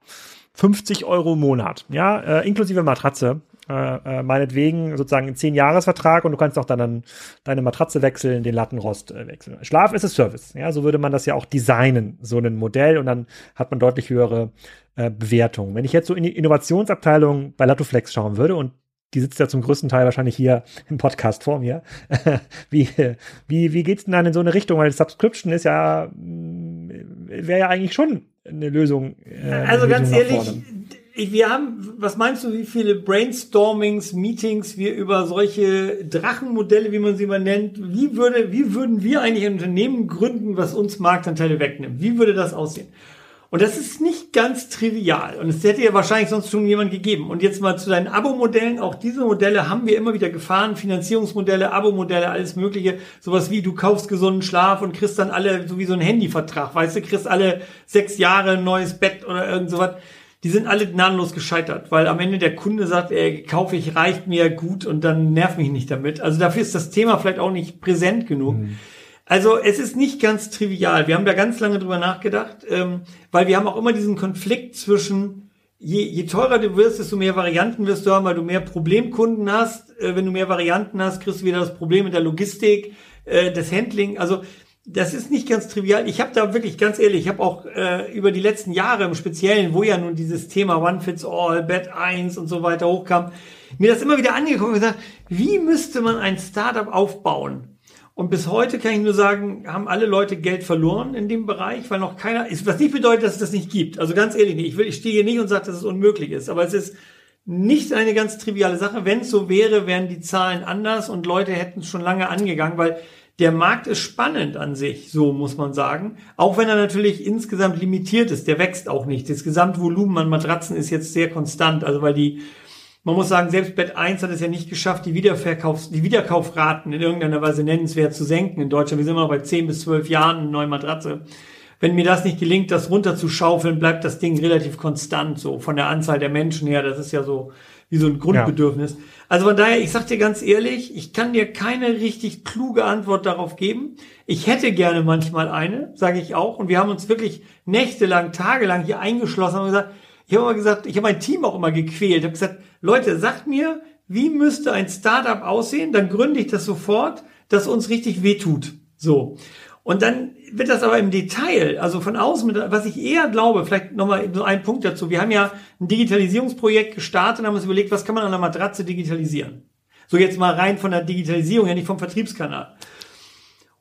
50 Euro im Monat, ja, äh, inklusive Matratze. Äh, äh, meinetwegen sozusagen einen 10-Jahres-Vertrag und du kannst auch dann, dann deine Matratze wechseln, den Lattenrost äh, wechseln. Schlaf ist es Service. Ja, so würde man das ja auch designen, so ein Modell und dann hat man deutlich höhere äh, Bewertungen. Wenn ich jetzt so in die Innovationsabteilung bei Latoflex schauen würde und die sitzt ja zum größten Teil wahrscheinlich hier im Podcast vor mir. wie, wie, wie geht's denn dann in so eine Richtung? Weil Subscription ist ja, mm, wäre ja eigentlich schon eine Lösung. Äh, also eine ganz Lösung ehrlich, wir haben, was meinst du, wie viele Brainstormings, Meetings wir über solche Drachenmodelle, wie man sie mal nennt, wie würde, wie würden wir eigentlich ein Unternehmen gründen, was uns Marktanteile wegnimmt? Wie würde das aussehen? Und das ist nicht ganz trivial. Und es hätte ja wahrscheinlich sonst schon jemand gegeben. Und jetzt mal zu deinen Abo-Modellen. Auch diese Modelle haben wir immer wieder gefahren. Finanzierungsmodelle, Abo-Modelle, alles Mögliche. Sowas wie du kaufst gesunden Schlaf und kriegst dann alle, so wie so ein Handyvertrag. Weißt du, kriegst alle sechs Jahre ein neues Bett oder irgend sowas. Die sind alle gnadenlos gescheitert, weil am Ende der Kunde sagt, ey, kaufe ich, reicht mir gut und dann nerv mich nicht damit. Also dafür ist das Thema vielleicht auch nicht präsent genug. Mhm. Also es ist nicht ganz trivial. Wir haben da ganz lange drüber nachgedacht, ähm, weil wir haben auch immer diesen Konflikt zwischen, je, je teurer du wirst, desto mehr Varianten wirst du haben, weil du mehr Problemkunden hast. Äh, wenn du mehr Varianten hast, kriegst du wieder das Problem mit der Logistik, äh, das Handling. Also das ist nicht ganz trivial. Ich habe da wirklich ganz ehrlich, ich habe auch äh, über die letzten Jahre im Speziellen, wo ja nun dieses Thema One Fits All, Bed 1 und so weiter hochkam, mir das immer wieder angeguckt und gesagt, wie müsste man ein Startup aufbauen? Und bis heute kann ich nur sagen, haben alle Leute Geld verloren in dem Bereich, weil noch keiner ist, was nicht bedeutet, dass es das nicht gibt. Also ganz ehrlich, ich will, ich stehe hier nicht und sage, dass es unmöglich ist, aber es ist nicht eine ganz triviale Sache. Wenn es so wäre, wären die Zahlen anders und Leute hätten es schon lange angegangen, weil der Markt ist spannend an sich, so muss man sagen. Auch wenn er natürlich insgesamt limitiert ist, der wächst auch nicht. Das Gesamtvolumen an Matratzen ist jetzt sehr konstant, also weil die man muss sagen, selbst Bett 1 hat es ja nicht geschafft, die, Wiederverkaufs-, die Wiederkaufraten in irgendeiner Weise nennenswert zu senken in Deutschland. Wir sind immer noch bei 10 bis 12 Jahren eine neue Matratze. Wenn mir das nicht gelingt, das runterzuschaufeln, bleibt das Ding relativ konstant, so von der Anzahl der Menschen her. Das ist ja so wie so ein Grundbedürfnis. Ja. Also von daher, ich sag dir ganz ehrlich, ich kann dir keine richtig kluge Antwort darauf geben. Ich hätte gerne manchmal eine, sage ich auch. Und wir haben uns wirklich nächtelang, tagelang hier eingeschlossen und gesagt, ich habe immer gesagt, ich habe mein Team auch immer gequält. Ich habe gesagt, Leute, sagt mir, wie müsste ein Startup aussehen? Dann gründe ich das sofort, dass uns richtig wehtut. So. Und dann wird das aber im Detail, also von außen, was ich eher glaube, vielleicht nochmal so ein Punkt dazu. Wir haben ja ein Digitalisierungsprojekt gestartet und haben uns überlegt, was kann man an der Matratze digitalisieren? So jetzt mal rein von der Digitalisierung, ja nicht vom Vertriebskanal.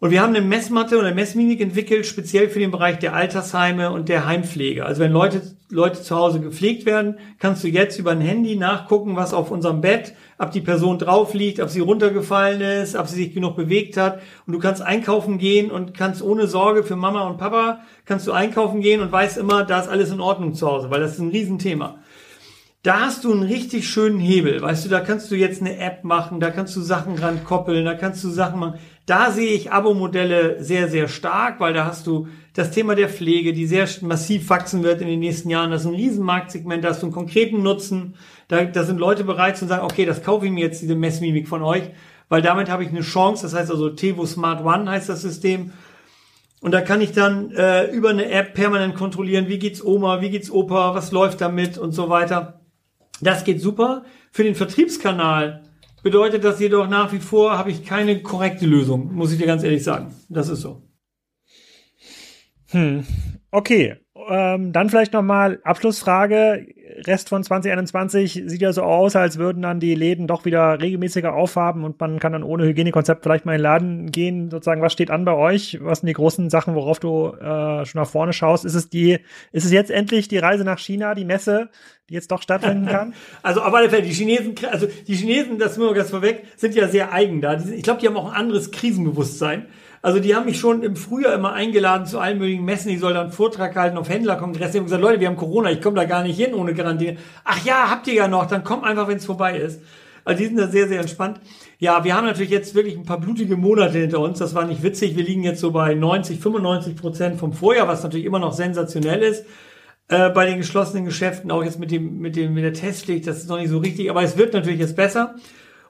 Und wir haben eine Messmatte oder Messmimik entwickelt, speziell für den Bereich der Altersheime und der Heimpflege. Also wenn Leute, Leute zu Hause gepflegt werden, kannst du jetzt über ein Handy nachgucken, was auf unserem Bett, ob die Person drauf liegt, ob sie runtergefallen ist, ob sie sich genug bewegt hat. Und du kannst einkaufen gehen und kannst ohne Sorge für Mama und Papa, kannst du einkaufen gehen und weißt immer, da ist alles in Ordnung zu Hause, weil das ist ein Riesenthema da hast du einen richtig schönen Hebel. Weißt du, da kannst du jetzt eine App machen, da kannst du Sachen dran koppeln, da kannst du Sachen machen. Da sehe ich Abo-Modelle sehr, sehr stark, weil da hast du das Thema der Pflege, die sehr massiv wachsen wird in den nächsten Jahren. Das ist ein Riesenmarktsegment, da hast du einen konkreten Nutzen. Da, da sind Leute bereit zu sagen, okay, das kaufe ich mir jetzt, diese Messmimik von euch, weil damit habe ich eine Chance. Das heißt also Tevo Smart One heißt das System. Und da kann ich dann äh, über eine App permanent kontrollieren, wie geht's Oma, wie geht's Opa, was läuft damit und so weiter. Das geht super. Für den Vertriebskanal bedeutet das jedoch nach wie vor, habe ich keine korrekte Lösung, muss ich dir ganz ehrlich sagen. Das ist so. Hm. Okay, ähm, dann vielleicht nochmal Abschlussfrage. Rest von 2021 sieht ja so aus, als würden dann die Läden doch wieder regelmäßiger aufhaben und man kann dann ohne Hygienekonzept vielleicht mal in den Laden gehen. Sozusagen, was steht an bei euch? Was sind die großen Sachen, worauf du äh, schon nach vorne schaust? Ist es die, ist es jetzt endlich die Reise nach China, die Messe, die jetzt doch stattfinden kann? Also auf alle Fälle, die Chinesen, also die Chinesen, das nur ganz vorweg, sind ja sehr eigen da. Ich glaube, die haben auch ein anderes Krisenbewusstsein. Also die haben mich schon im Frühjahr immer eingeladen zu allen möglichen Messen. Ich soll dann einen Vortrag halten auf Händlerkongressen. Die haben gesagt, Leute, wir haben Corona, ich komme da gar nicht hin ohne Quarantäne. Ach ja, habt ihr ja noch, dann komm einfach, wenn es vorbei ist. Also die sind da sehr, sehr entspannt. Ja, wir haben natürlich jetzt wirklich ein paar blutige Monate hinter uns. Das war nicht witzig. Wir liegen jetzt so bei 90, 95 Prozent vom Vorjahr, was natürlich immer noch sensationell ist. Äh, bei den geschlossenen Geschäften, auch jetzt mit dem, mit dem, mit der Testpflicht, das ist noch nicht so richtig. Aber es wird natürlich jetzt besser.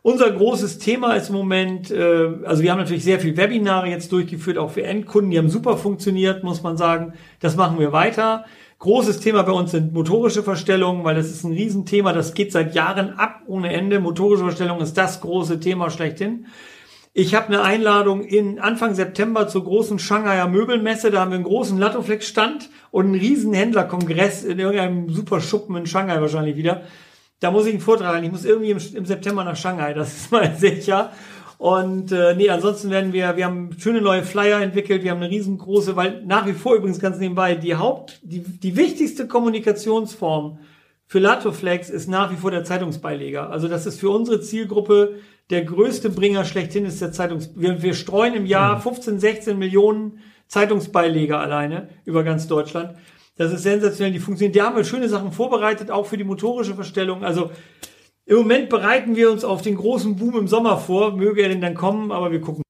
Unser großes Thema ist im Moment, äh, also wir haben natürlich sehr viel Webinare jetzt durchgeführt, auch für Endkunden, die haben super funktioniert, muss man sagen. Das machen wir weiter. Großes Thema bei uns sind motorische Verstellungen, weil das ist ein Riesenthema, das geht seit Jahren ab ohne Ende. Motorische Verstellung ist das große Thema schlechthin. Ich habe eine Einladung in Anfang September zur großen Shanghaier Möbelmesse. Da haben wir einen großen Lattoflex-Stand und einen riesen Händlerkongress in irgendeinem super Schuppen in Shanghai wahrscheinlich wieder. Da muss ich einen Vortrag halten. Ich muss irgendwie im, im September nach Shanghai, das ist mal sicher. Und äh, nee, ansonsten werden wir, wir haben schöne neue Flyer entwickelt, wir haben eine riesengroße, weil nach wie vor übrigens ganz nebenbei, die Haupt, die, die wichtigste Kommunikationsform für Latoflex ist nach wie vor der Zeitungsbeileger. Also das ist für unsere Zielgruppe der größte Bringer schlechthin ist der Zeitungs... Wir, wir streuen im Jahr 15, mhm. 16 Millionen Zeitungsbeileger alleine über ganz Deutschland. Das ist sensationell, die funktionieren. Die haben wir schöne Sachen vorbereitet, auch für die motorische Verstellung. Also im Moment bereiten wir uns auf den großen Boom im Sommer vor. Möge er denn dann kommen, aber wir gucken.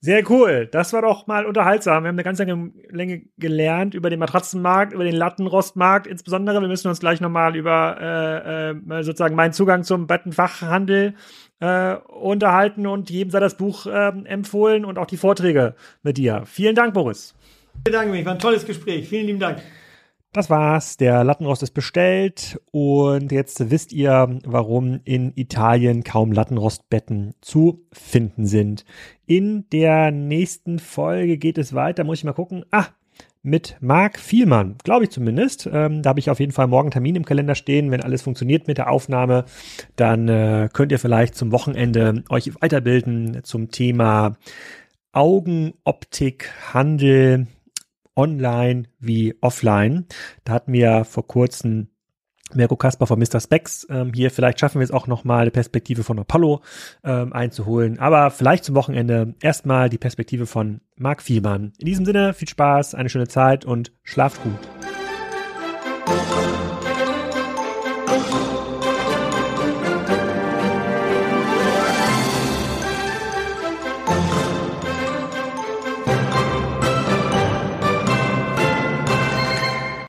Sehr cool. Das war doch mal unterhaltsam. Wir haben eine ganze Länge gelernt über den Matratzenmarkt, über den Lattenrostmarkt. Insbesondere, wir müssen uns gleich nochmal über äh, äh, sozusagen meinen Zugang zum Bettenfachhandel äh, unterhalten und jedem sei das Buch äh, empfohlen und auch die Vorträge mit dir. Vielen Dank, Boris. Ich bedanke mich, war ein tolles Gespräch. Vielen lieben Dank. Das war's. Der Lattenrost ist bestellt und jetzt wisst ihr, warum in Italien kaum Lattenrostbetten zu finden sind. In der nächsten Folge geht es weiter. Muss ich mal gucken. Ah, mit Marc Vielmann, glaube ich zumindest. Ähm, da habe ich auf jeden Fall morgen Termin im Kalender stehen. Wenn alles funktioniert mit der Aufnahme, dann äh, könnt ihr vielleicht zum Wochenende euch weiterbilden zum Thema Augenoptik, Handel, online wie offline. Da hatten wir vor kurzem Mirko Kasper von Mr. Specs ähm, hier. Vielleicht schaffen wir es auch nochmal eine Perspektive von Apollo ähm, einzuholen. Aber vielleicht zum Wochenende erstmal die Perspektive von Marc Vielmann. In diesem Sinne, viel Spaß, eine schöne Zeit und schlaft gut.